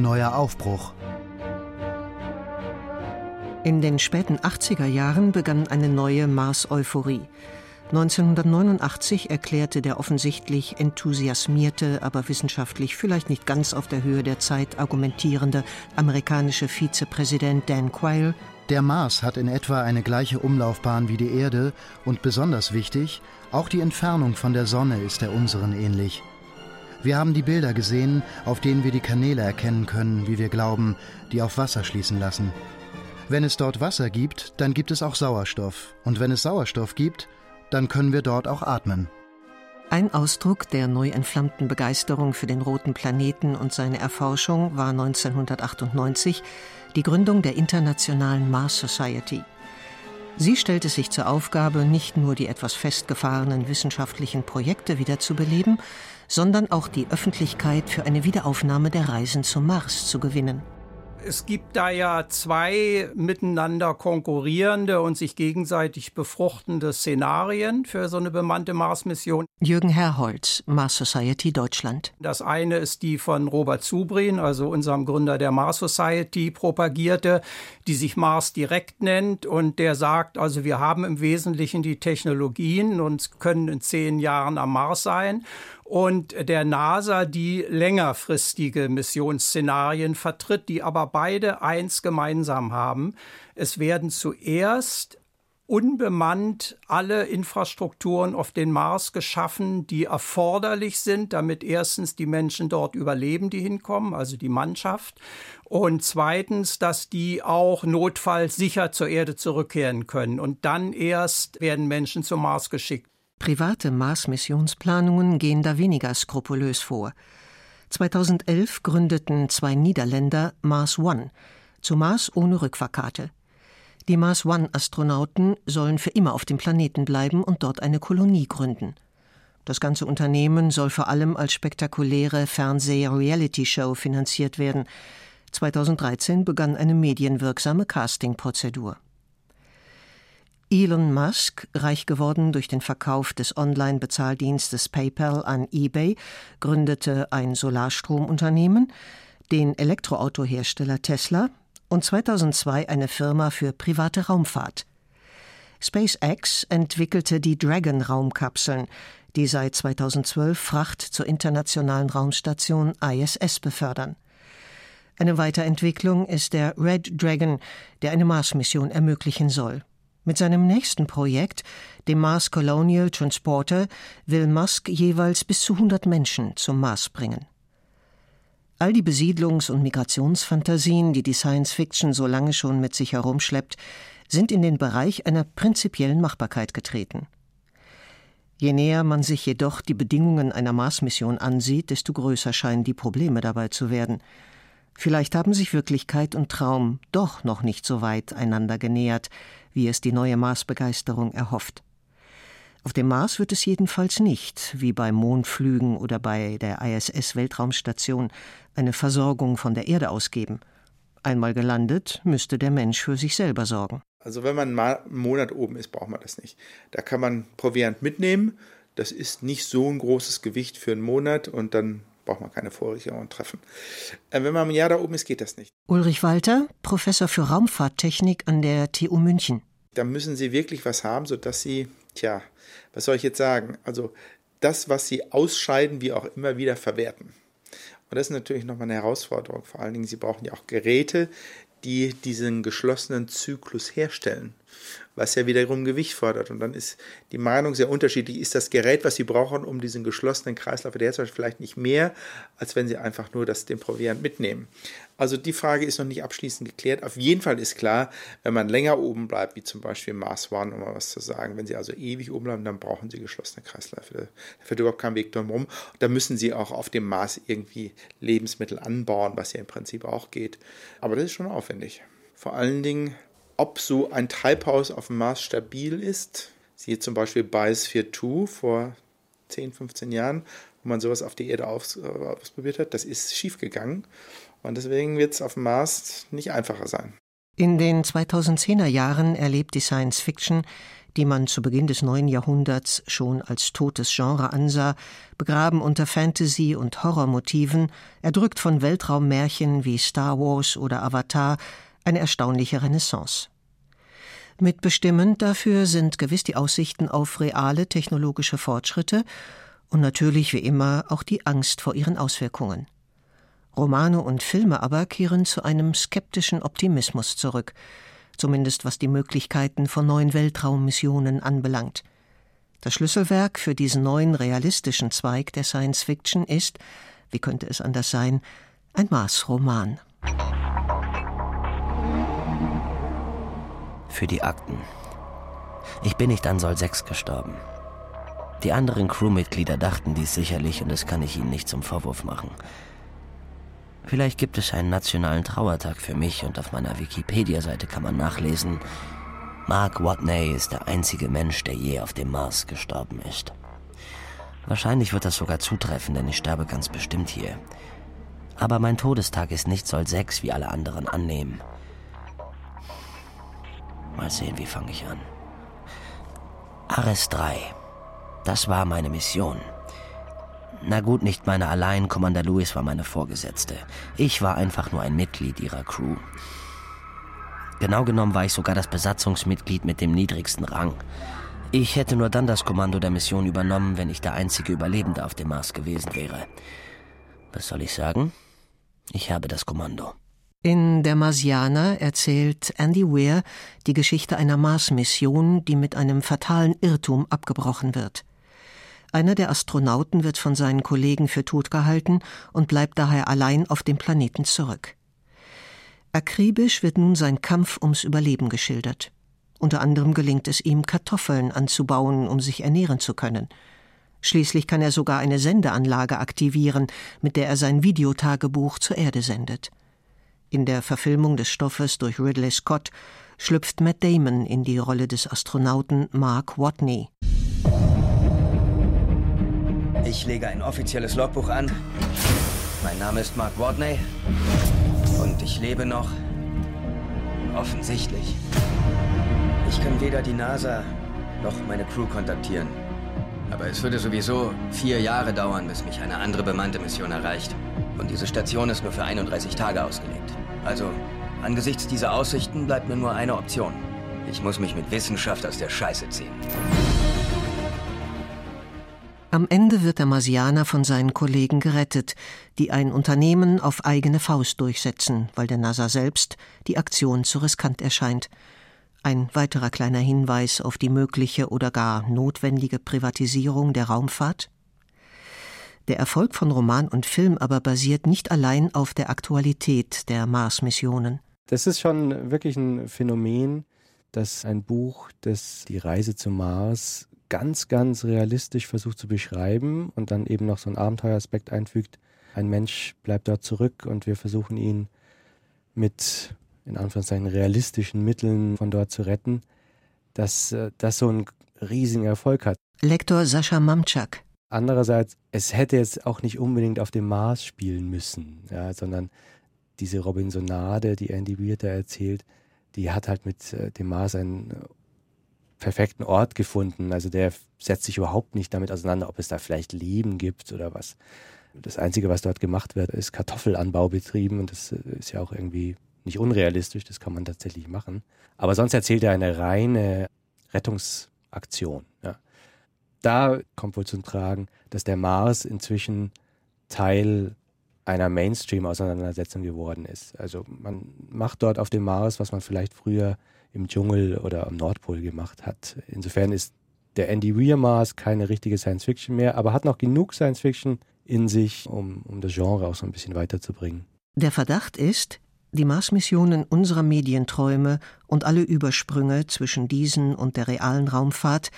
Neuer Aufbruch. In den späten 80er Jahren begann eine neue Mars-Euphorie. 1989 erklärte der offensichtlich enthusiasmierte, aber wissenschaftlich vielleicht nicht ganz auf der Höhe der Zeit argumentierende amerikanische Vizepräsident Dan Quayle, der Mars hat in etwa eine gleiche Umlaufbahn wie die Erde und besonders wichtig, auch die Entfernung von der Sonne ist der unseren ähnlich. Wir haben die Bilder gesehen, auf denen wir die Kanäle erkennen können, wie wir glauben, die auf Wasser schließen lassen. Wenn es dort Wasser gibt, dann gibt es auch Sauerstoff. Und wenn es Sauerstoff gibt, dann können wir dort auch atmen. Ein Ausdruck der neu entflammten Begeisterung für den roten Planeten und seine Erforschung war 1998 die Gründung der Internationalen Mars Society. Sie stellte sich zur Aufgabe, nicht nur die etwas festgefahrenen wissenschaftlichen Projekte wiederzubeleben, sondern auch die Öffentlichkeit für eine Wiederaufnahme der Reisen zum Mars zu gewinnen. Es gibt da ja zwei miteinander konkurrierende und sich gegenseitig befruchtende Szenarien für so eine bemannte Mars-Mission. Jürgen Herrholz, Mars Society Deutschland. Das eine ist die von Robert Zubrin, also unserem Gründer der Mars Society, propagierte, die sich Mars direkt nennt und der sagt, also wir haben im Wesentlichen die Technologien und können in zehn Jahren am Mars sein und der NASA die längerfristige Missionsszenarien vertritt, die aber beide eins gemeinsam haben. Es werden zuerst unbemannt alle Infrastrukturen auf den Mars geschaffen, die erforderlich sind, damit erstens die Menschen dort überleben, die hinkommen, also die Mannschaft, und zweitens, dass die auch notfalls sicher zur Erde zurückkehren können. Und dann erst werden Menschen zum Mars geschickt. Private Mars-Missionsplanungen gehen da weniger skrupulös vor. 2011 gründeten zwei Niederländer Mars One, zu Mars ohne Rückfahrkarte. Die Mars One-Astronauten sollen für immer auf dem Planeten bleiben und dort eine Kolonie gründen. Das ganze Unternehmen soll vor allem als spektakuläre Fernseh-Reality-Show finanziert werden. 2013 begann eine medienwirksame Casting-Prozedur. Elon Musk, reich geworden durch den Verkauf des Online-Bezahldienstes PayPal an eBay, gründete ein Solarstromunternehmen, den Elektroautohersteller Tesla und 2002 eine Firma für private Raumfahrt. SpaceX entwickelte die Dragon-Raumkapseln, die seit 2012 Fracht zur internationalen Raumstation ISS befördern. Eine Weiterentwicklung ist der Red Dragon, der eine Mars-Mission ermöglichen soll. Mit seinem nächsten Projekt, dem Mars Colonial Transporter, will Musk jeweils bis zu 100 Menschen zum Mars bringen. All die Besiedlungs- und Migrationsfantasien, die die Science Fiction so lange schon mit sich herumschleppt, sind in den Bereich einer prinzipiellen Machbarkeit getreten. Je näher man sich jedoch die Bedingungen einer Mars-Mission ansieht, desto größer scheinen die Probleme dabei zu werden. Vielleicht haben sich Wirklichkeit und Traum doch noch nicht so weit einander genähert, wie es die neue Marsbegeisterung erhofft. Auf dem Mars wird es jedenfalls nicht, wie bei Mondflügen oder bei der ISS-Weltraumstation, eine Versorgung von der Erde ausgeben. Einmal gelandet, müsste der Mensch für sich selber sorgen. Also wenn man mal einen Monat oben ist, braucht man das nicht. Da kann man Proviant mitnehmen. Das ist nicht so ein großes Gewicht für einen Monat und dann braucht man keine Vorrichtungen treffen. Äh, wenn man ein Jahr da oben ist, geht das nicht. Ulrich Walter, Professor für Raumfahrttechnik an der TU München. Da müssen Sie wirklich was haben, sodass Sie, tja, was soll ich jetzt sagen? Also das, was Sie ausscheiden, wie auch immer wieder verwerten. Und das ist natürlich nochmal eine Herausforderung. Vor allen Dingen, Sie brauchen ja auch Geräte, die diesen geschlossenen Zyklus herstellen. Was ja wiederum Gewicht fordert. Und dann ist die Meinung sehr unterschiedlich. Ist das Gerät, was Sie brauchen, um diesen geschlossenen Kreislauf wiederherzustellen, vielleicht nicht mehr, als wenn Sie einfach nur das, den Proviant mitnehmen? Also die Frage ist noch nicht abschließend geklärt. Auf jeden Fall ist klar, wenn man länger oben bleibt, wie zum Beispiel Mars One, um mal was zu sagen, wenn Sie also ewig oben bleiben, dann brauchen Sie geschlossene Kreisläufe. Da führt überhaupt kein Weg drum herum. Da müssen Sie auch auf dem Mars irgendwie Lebensmittel anbauen, was ja im Prinzip auch geht. Aber das ist schon aufwendig. Vor allen Dingen ob so ein Treibhaus auf dem Mars stabil ist. Siehe zum Beispiel Biosphere 2 vor 10, 15 Jahren, wo man sowas auf die Erde aus, äh, ausprobiert hat. Das ist schiefgegangen. Und deswegen wird es auf dem Mars nicht einfacher sein. In den 2010er Jahren erlebt die Science Fiction, die man zu Beginn des neuen Jahrhunderts schon als totes Genre ansah, begraben unter Fantasy- und Horrormotiven, erdrückt von Weltraummärchen wie Star Wars oder Avatar, eine erstaunliche Renaissance. Mitbestimmend dafür sind gewiss die Aussichten auf reale technologische Fortschritte und natürlich wie immer auch die Angst vor ihren Auswirkungen. Romane und Filme aber kehren zu einem skeptischen Optimismus zurück, zumindest was die Möglichkeiten von neuen Weltraummissionen anbelangt. Das Schlüsselwerk für diesen neuen realistischen Zweig der Science Fiction ist, wie könnte es anders sein, ein Mars-Roman. Für die Akten. Ich bin nicht an Sol 6 gestorben. Die anderen Crewmitglieder dachten dies sicherlich und das kann ich ihnen nicht zum Vorwurf machen. Vielleicht gibt es einen nationalen Trauertag für mich und auf meiner Wikipedia-Seite kann man nachlesen, Mark Watney ist der einzige Mensch, der je auf dem Mars gestorben ist. Wahrscheinlich wird das sogar zutreffen, denn ich sterbe ganz bestimmt hier. Aber mein Todestag ist nicht Sol 6, wie alle anderen annehmen. Mal sehen, wie fange ich an. Ares 3. Das war meine Mission. Na gut, nicht meine allein, Commander Lewis war meine Vorgesetzte. Ich war einfach nur ein Mitglied ihrer Crew. Genau genommen war ich sogar das Besatzungsmitglied mit dem niedrigsten Rang. Ich hätte nur dann das Kommando der Mission übernommen, wenn ich der einzige Überlebende auf dem Mars gewesen wäre. Was soll ich sagen? Ich habe das Kommando. In Der Marsianer erzählt Andy Weir die Geschichte einer Mars-Mission, die mit einem fatalen Irrtum abgebrochen wird. Einer der Astronauten wird von seinen Kollegen für tot gehalten und bleibt daher allein auf dem Planeten zurück. Akribisch wird nun sein Kampf ums Überleben geschildert. Unter anderem gelingt es ihm, Kartoffeln anzubauen, um sich ernähren zu können. Schließlich kann er sogar eine Sendeanlage aktivieren, mit der er sein Videotagebuch zur Erde sendet. In der Verfilmung des Stoffes durch Ridley Scott schlüpft Matt Damon in die Rolle des Astronauten Mark Watney. Ich lege ein offizielles Logbuch an. Mein Name ist Mark Watney und ich lebe noch. Offensichtlich. Ich kann weder die NASA noch meine Crew kontaktieren. Aber es würde sowieso vier Jahre dauern, bis mich eine andere bemannte Mission erreicht. Und diese Station ist nur für 31 Tage ausgelegt. Also, angesichts dieser Aussichten bleibt mir nur eine Option. Ich muss mich mit Wissenschaft aus der Scheiße ziehen. Am Ende wird der Marsianer von seinen Kollegen gerettet, die ein Unternehmen auf eigene Faust durchsetzen, weil der NASA selbst die Aktion zu riskant erscheint. Ein weiterer kleiner Hinweis auf die mögliche oder gar notwendige Privatisierung der Raumfahrt? Der Erfolg von Roman und Film aber basiert nicht allein auf der Aktualität der Mars-Missionen. Das ist schon wirklich ein Phänomen, dass ein Buch, das die Reise zum Mars ganz, ganz realistisch versucht zu beschreiben und dann eben noch so einen Abenteueraspekt einfügt. Ein Mensch bleibt dort zurück und wir versuchen ihn mit, in Anführungszeichen, realistischen Mitteln von dort zu retten, dass äh, das so einen riesigen Erfolg hat. Lektor Sascha Mamczak. Andererseits, es hätte jetzt auch nicht unbedingt auf dem Mars spielen müssen, ja, sondern diese Robinsonade, die Andy Weir da erzählt, die hat halt mit äh, dem Mars einen äh, perfekten Ort gefunden. Also der setzt sich überhaupt nicht damit auseinander, ob es da vielleicht Leben gibt oder was. Das Einzige, was dort gemacht wird, ist Kartoffelanbau betrieben und das äh, ist ja auch irgendwie nicht unrealistisch, das kann man tatsächlich machen. Aber sonst erzählt er eine reine Rettungsaktion. Da kommt wohl zum Tragen, dass der Mars inzwischen Teil einer Mainstream-Auseinandersetzung geworden ist. Also man macht dort auf dem Mars, was man vielleicht früher im Dschungel oder am Nordpol gemacht hat. Insofern ist der Andy Weir Mars keine richtige Science Fiction mehr, aber hat noch genug Science Fiction in sich, um, um das Genre auch so ein bisschen weiterzubringen. Der Verdacht ist, die Mars-Missionen unserer Medienträume und alle Übersprünge zwischen diesen und der realen Raumfahrt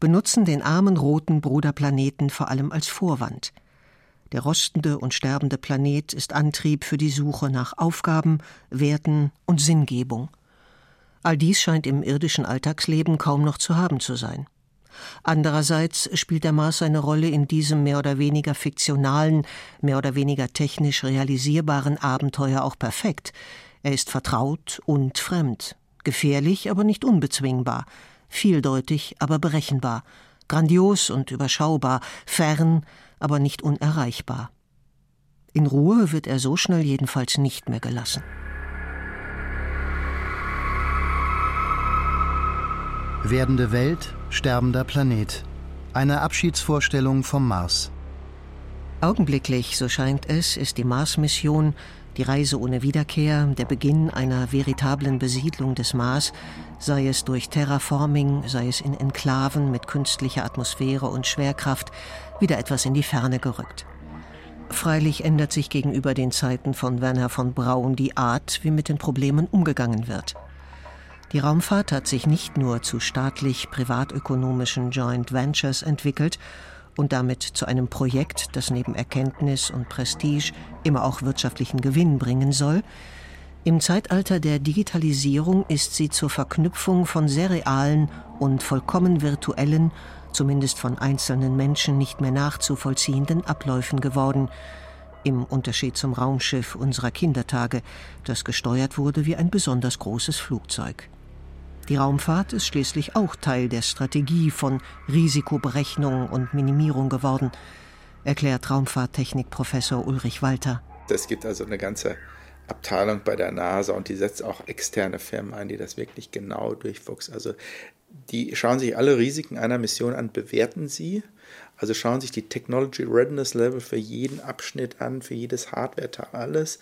benutzen den armen roten Bruderplaneten vor allem als Vorwand. Der rostende und sterbende Planet ist Antrieb für die Suche nach Aufgaben, Werten und Sinngebung. All dies scheint im irdischen Alltagsleben kaum noch zu haben zu sein. Andererseits spielt der Mars eine Rolle in diesem mehr oder weniger fiktionalen, mehr oder weniger technisch realisierbaren Abenteuer auch perfekt. Er ist vertraut und fremd, gefährlich, aber nicht unbezwingbar, vieldeutig, aber berechenbar, grandios und überschaubar, fern, aber nicht unerreichbar. In Ruhe wird er so schnell jedenfalls nicht mehr gelassen. Werdende Welt, sterbender Planet. Eine Abschiedsvorstellung vom Mars. Augenblicklich, so scheint es, ist die Mars-Mission, die Reise ohne Wiederkehr, der Beginn einer veritablen Besiedlung des Mars, sei es durch Terraforming, sei es in Enklaven mit künstlicher Atmosphäre und Schwerkraft, wieder etwas in die Ferne gerückt. Freilich ändert sich gegenüber den Zeiten von Werner von Braun die Art, wie mit den Problemen umgegangen wird. Die Raumfahrt hat sich nicht nur zu staatlich-privatökonomischen Joint Ventures entwickelt und damit zu einem Projekt, das neben Erkenntnis und Prestige immer auch wirtschaftlichen Gewinn bringen soll. Im Zeitalter der Digitalisierung ist sie zur Verknüpfung von sehr realen und vollkommen virtuellen, zumindest von einzelnen Menschen nicht mehr nachzuvollziehenden Abläufen geworden, im Unterschied zum Raumschiff unserer Kindertage, das gesteuert wurde wie ein besonders großes Flugzeug. Die Raumfahrt ist schließlich auch Teil der Strategie von Risikoberechnung und Minimierung geworden, erklärt Raumfahrttechnikprofessor Ulrich Walter. Es gibt also eine ganze Abteilung bei der NASA und die setzt auch externe Firmen ein, die das wirklich genau durchfuchsen. Also die schauen sich alle Risiken einer Mission an, bewerten sie also schauen sich die Technology Readiness Level für jeden Abschnitt an, für jedes Hardware-Teil, alles.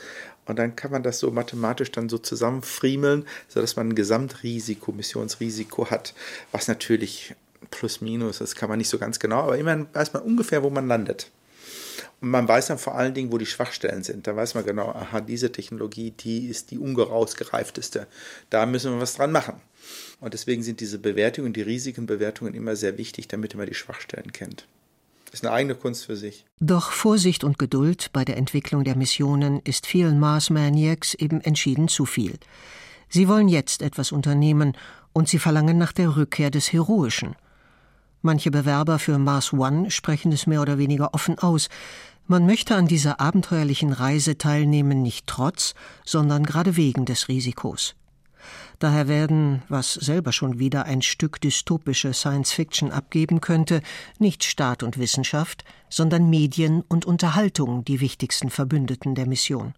Und dann kann man das so mathematisch dann so zusammenfriemeln, sodass man ein Gesamtrisiko, Missionsrisiko hat, was natürlich plus minus, das kann man nicht so ganz genau, aber immerhin weiß man ungefähr, wo man landet. Und man weiß dann vor allen Dingen, wo die Schwachstellen sind. Da weiß man genau, aha, diese Technologie, die ist die ungerausgereifteste. Da müssen wir was dran machen. Und deswegen sind diese Bewertungen, die Risikenbewertungen immer sehr wichtig, damit man die Schwachstellen kennt. Das ist eine eigene Kunst für sich. Doch Vorsicht und Geduld bei der Entwicklung der Missionen ist vielen Mars Maniacs eben entschieden zu viel. Sie wollen jetzt etwas unternehmen und sie verlangen nach der Rückkehr des Heroischen. Manche Bewerber für Mars One sprechen es mehr oder weniger offen aus. Man möchte an dieser abenteuerlichen Reise teilnehmen, nicht trotz, sondern gerade wegen des Risikos. Daher werden, was selber schon wieder ein Stück dystopische Science Fiction abgeben könnte, nicht Staat und Wissenschaft, sondern Medien und Unterhaltung die wichtigsten Verbündeten der Mission.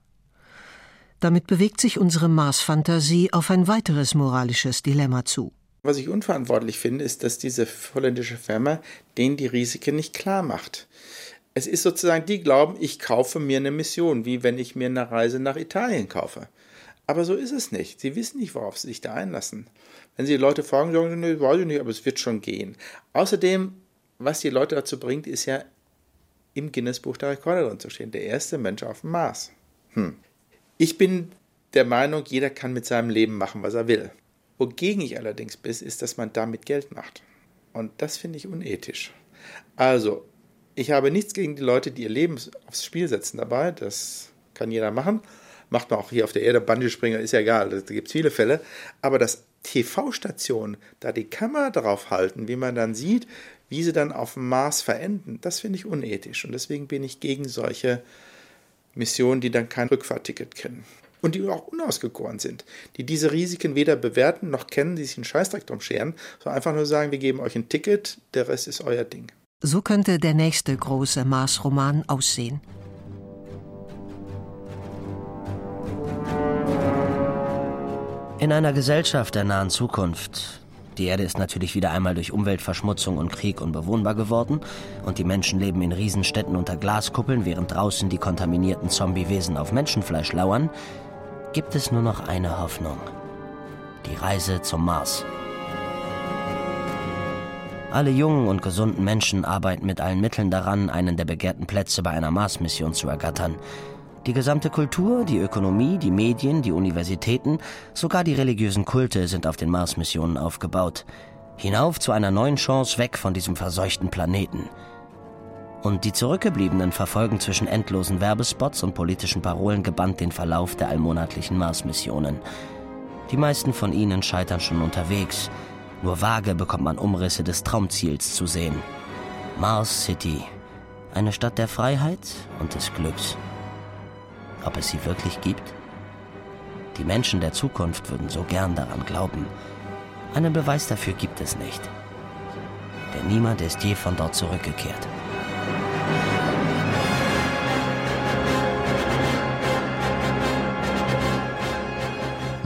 Damit bewegt sich unsere Mars-Fantasie auf ein weiteres moralisches Dilemma zu. Was ich unverantwortlich finde, ist, dass diese holländische Firma denen die Risiken nicht klar macht. Es ist sozusagen, die glauben, ich kaufe mir eine Mission, wie wenn ich mir eine Reise nach Italien kaufe. Aber so ist es nicht. Sie wissen nicht, worauf sie sich da einlassen. Wenn sie die Leute fragen, sagen sie, weiß ich nicht, aber es wird schon gehen. Außerdem, was die Leute dazu bringt, ist ja im Guinness-Buch der Rekorde drin zu stehen. Der erste Mensch auf dem Mars. Hm. Ich bin der Meinung, jeder kann mit seinem Leben machen, was er will. Wogegen ich allerdings bin, ist, dass man damit Geld macht. Und das finde ich unethisch. Also, ich habe nichts gegen die Leute, die ihr Leben aufs Spiel setzen dabei. Das kann jeder machen macht man auch hier auf der Erde, Bungee-Springer, ist ja egal, da gibt es viele Fälle. Aber dass TV-Stationen da die Kamera drauf halten, wie man dann sieht, wie sie dann auf dem Mars verenden, das finde ich unethisch. Und deswegen bin ich gegen solche Missionen, die dann kein Rückfahrticket kennen. Und die auch unausgegoren sind, die diese Risiken weder bewerten noch kennen, die sich einen Scheißdreck drum scheren, sondern einfach nur sagen, wir geben euch ein Ticket, der Rest ist euer Ding. So könnte der nächste große Mars-Roman aussehen. In einer Gesellschaft der nahen Zukunft, Die Erde ist natürlich wieder einmal durch Umweltverschmutzung und Krieg unbewohnbar geworden und die Menschen leben in Riesenstädten unter Glaskuppeln, während draußen die kontaminierten Zombiewesen auf Menschenfleisch lauern, gibt es nur noch eine Hoffnung. Die Reise zum Mars. Alle jungen und gesunden Menschen arbeiten mit allen Mitteln daran, einen der begehrten Plätze bei einer Mars-Mission zu ergattern. Die gesamte Kultur, die Ökonomie, die Medien, die Universitäten, sogar die religiösen Kulte sind auf den Mars-Missionen aufgebaut. Hinauf zu einer neuen Chance weg von diesem verseuchten Planeten. Und die Zurückgebliebenen verfolgen zwischen endlosen Werbespots und politischen Parolen gebannt den Verlauf der allmonatlichen Mars-Missionen. Die meisten von ihnen scheitern schon unterwegs. Nur vage bekommt man Umrisse des Traumziels zu sehen. Mars City. Eine Stadt der Freiheit und des Glücks. Ob es sie wirklich gibt? Die Menschen der Zukunft würden so gern daran glauben. Einen Beweis dafür gibt es nicht. Denn niemand ist je von dort zurückgekehrt.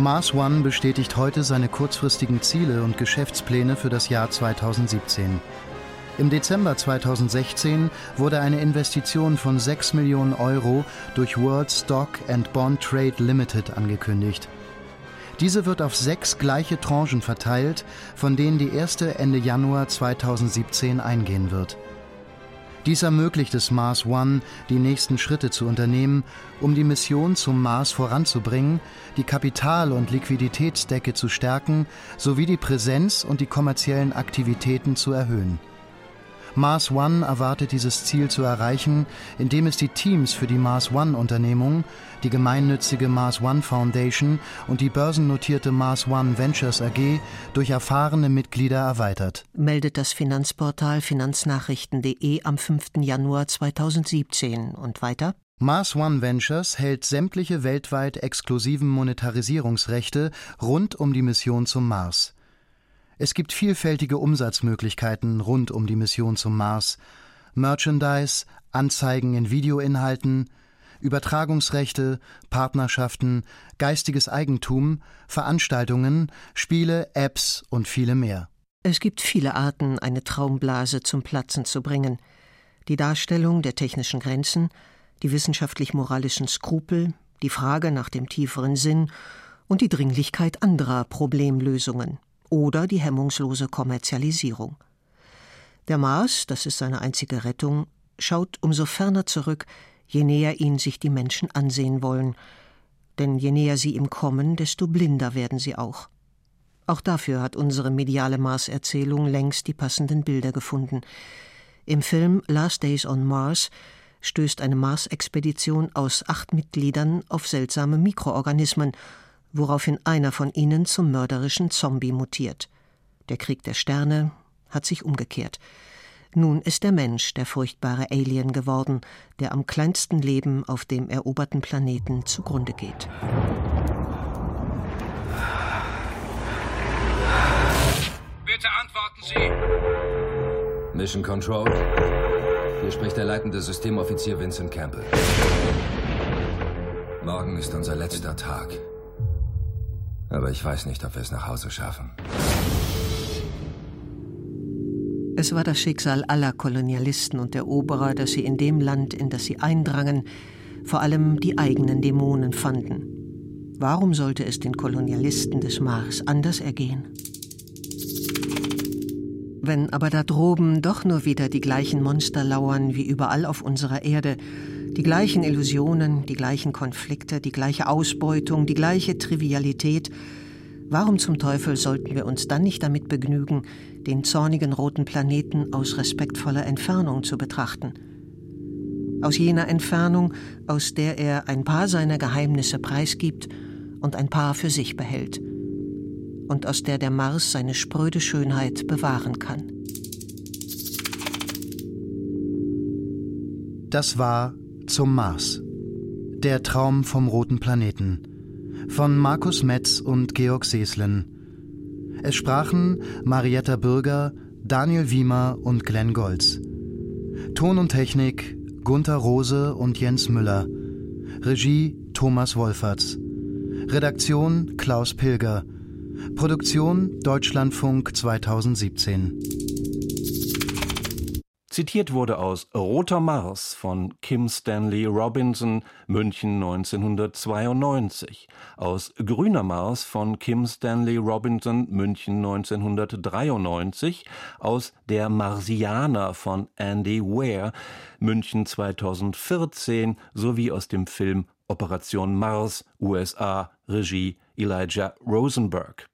Mars One bestätigt heute seine kurzfristigen Ziele und Geschäftspläne für das Jahr 2017. Im Dezember 2016 wurde eine Investition von 6 Millionen Euro durch World Stock and Bond Trade Limited angekündigt. Diese wird auf sechs gleiche Tranchen verteilt, von denen die erste Ende Januar 2017 eingehen wird. Dies ermöglicht es Mars One, die nächsten Schritte zu unternehmen, um die Mission zum Mars voranzubringen, die Kapital- und Liquiditätsdecke zu stärken sowie die Präsenz und die kommerziellen Aktivitäten zu erhöhen. Mars One erwartet dieses Ziel zu erreichen, indem es die Teams für die Mars One Unternehmung, die gemeinnützige Mars One Foundation und die börsennotierte Mars One Ventures AG durch erfahrene Mitglieder erweitert. Meldet das Finanzportal finanznachrichten.de am 5. Januar 2017 und weiter. Mars One Ventures hält sämtliche weltweit exklusiven Monetarisierungsrechte rund um die Mission zum Mars. Es gibt vielfältige Umsatzmöglichkeiten rund um die Mission zum Mars. Merchandise, Anzeigen in Videoinhalten, Übertragungsrechte, Partnerschaften, geistiges Eigentum, Veranstaltungen, Spiele, Apps und viele mehr. Es gibt viele Arten, eine Traumblase zum Platzen zu bringen. Die Darstellung der technischen Grenzen, die wissenschaftlich-moralischen Skrupel, die Frage nach dem tieferen Sinn und die Dringlichkeit anderer Problemlösungen oder die hemmungslose Kommerzialisierung. Der Mars, das ist seine einzige Rettung, schaut umso ferner zurück, je näher ihn sich die Menschen ansehen wollen, denn je näher sie ihm kommen, desto blinder werden sie auch. Auch dafür hat unsere mediale Mars-Erzählung längst die passenden Bilder gefunden. Im Film Last Days on Mars stößt eine Mars-Expedition aus acht Mitgliedern auf seltsame Mikroorganismen woraufhin einer von ihnen zum mörderischen Zombie mutiert. Der Krieg der Sterne hat sich umgekehrt. Nun ist der Mensch der furchtbare Alien geworden, der am kleinsten Leben auf dem eroberten Planeten zugrunde geht. Bitte antworten Sie. Mission Control. Hier spricht der leitende Systemoffizier Vincent Campbell. Morgen ist unser letzter Tag. Aber ich weiß nicht, ob wir es nach Hause schaffen. Es war das Schicksal aller Kolonialisten und Eroberer, dass sie in dem Land, in das sie eindrangen, vor allem die eigenen Dämonen fanden. Warum sollte es den Kolonialisten des Mars anders ergehen? Wenn aber da droben doch nur wieder die gleichen Monster lauern wie überall auf unserer Erde, die gleichen Illusionen, die gleichen Konflikte, die gleiche Ausbeutung, die gleiche Trivialität. Warum zum Teufel sollten wir uns dann nicht damit begnügen, den zornigen roten Planeten aus respektvoller Entfernung zu betrachten? Aus jener Entfernung, aus der er ein paar seiner Geheimnisse preisgibt und ein paar für sich behält. Und aus der der Mars seine spröde Schönheit bewahren kann. Das war zum Mars. Der Traum vom roten Planeten. Von Markus Metz und Georg Seeslen. Es sprachen Marietta Bürger, Daniel Wiemer und Glenn Golz. Ton und Technik Gunther Rose und Jens Müller. Regie Thomas Wolferts. Redaktion Klaus Pilger. Produktion Deutschlandfunk 2017. Zitiert wurde aus Roter Mars von Kim Stanley Robinson, München 1992, aus Grüner Mars von Kim Stanley Robinson, München 1993, aus Der Marsianer von Andy Weir, München 2014 sowie aus dem Film Operation Mars, USA, Regie Elijah Rosenberg.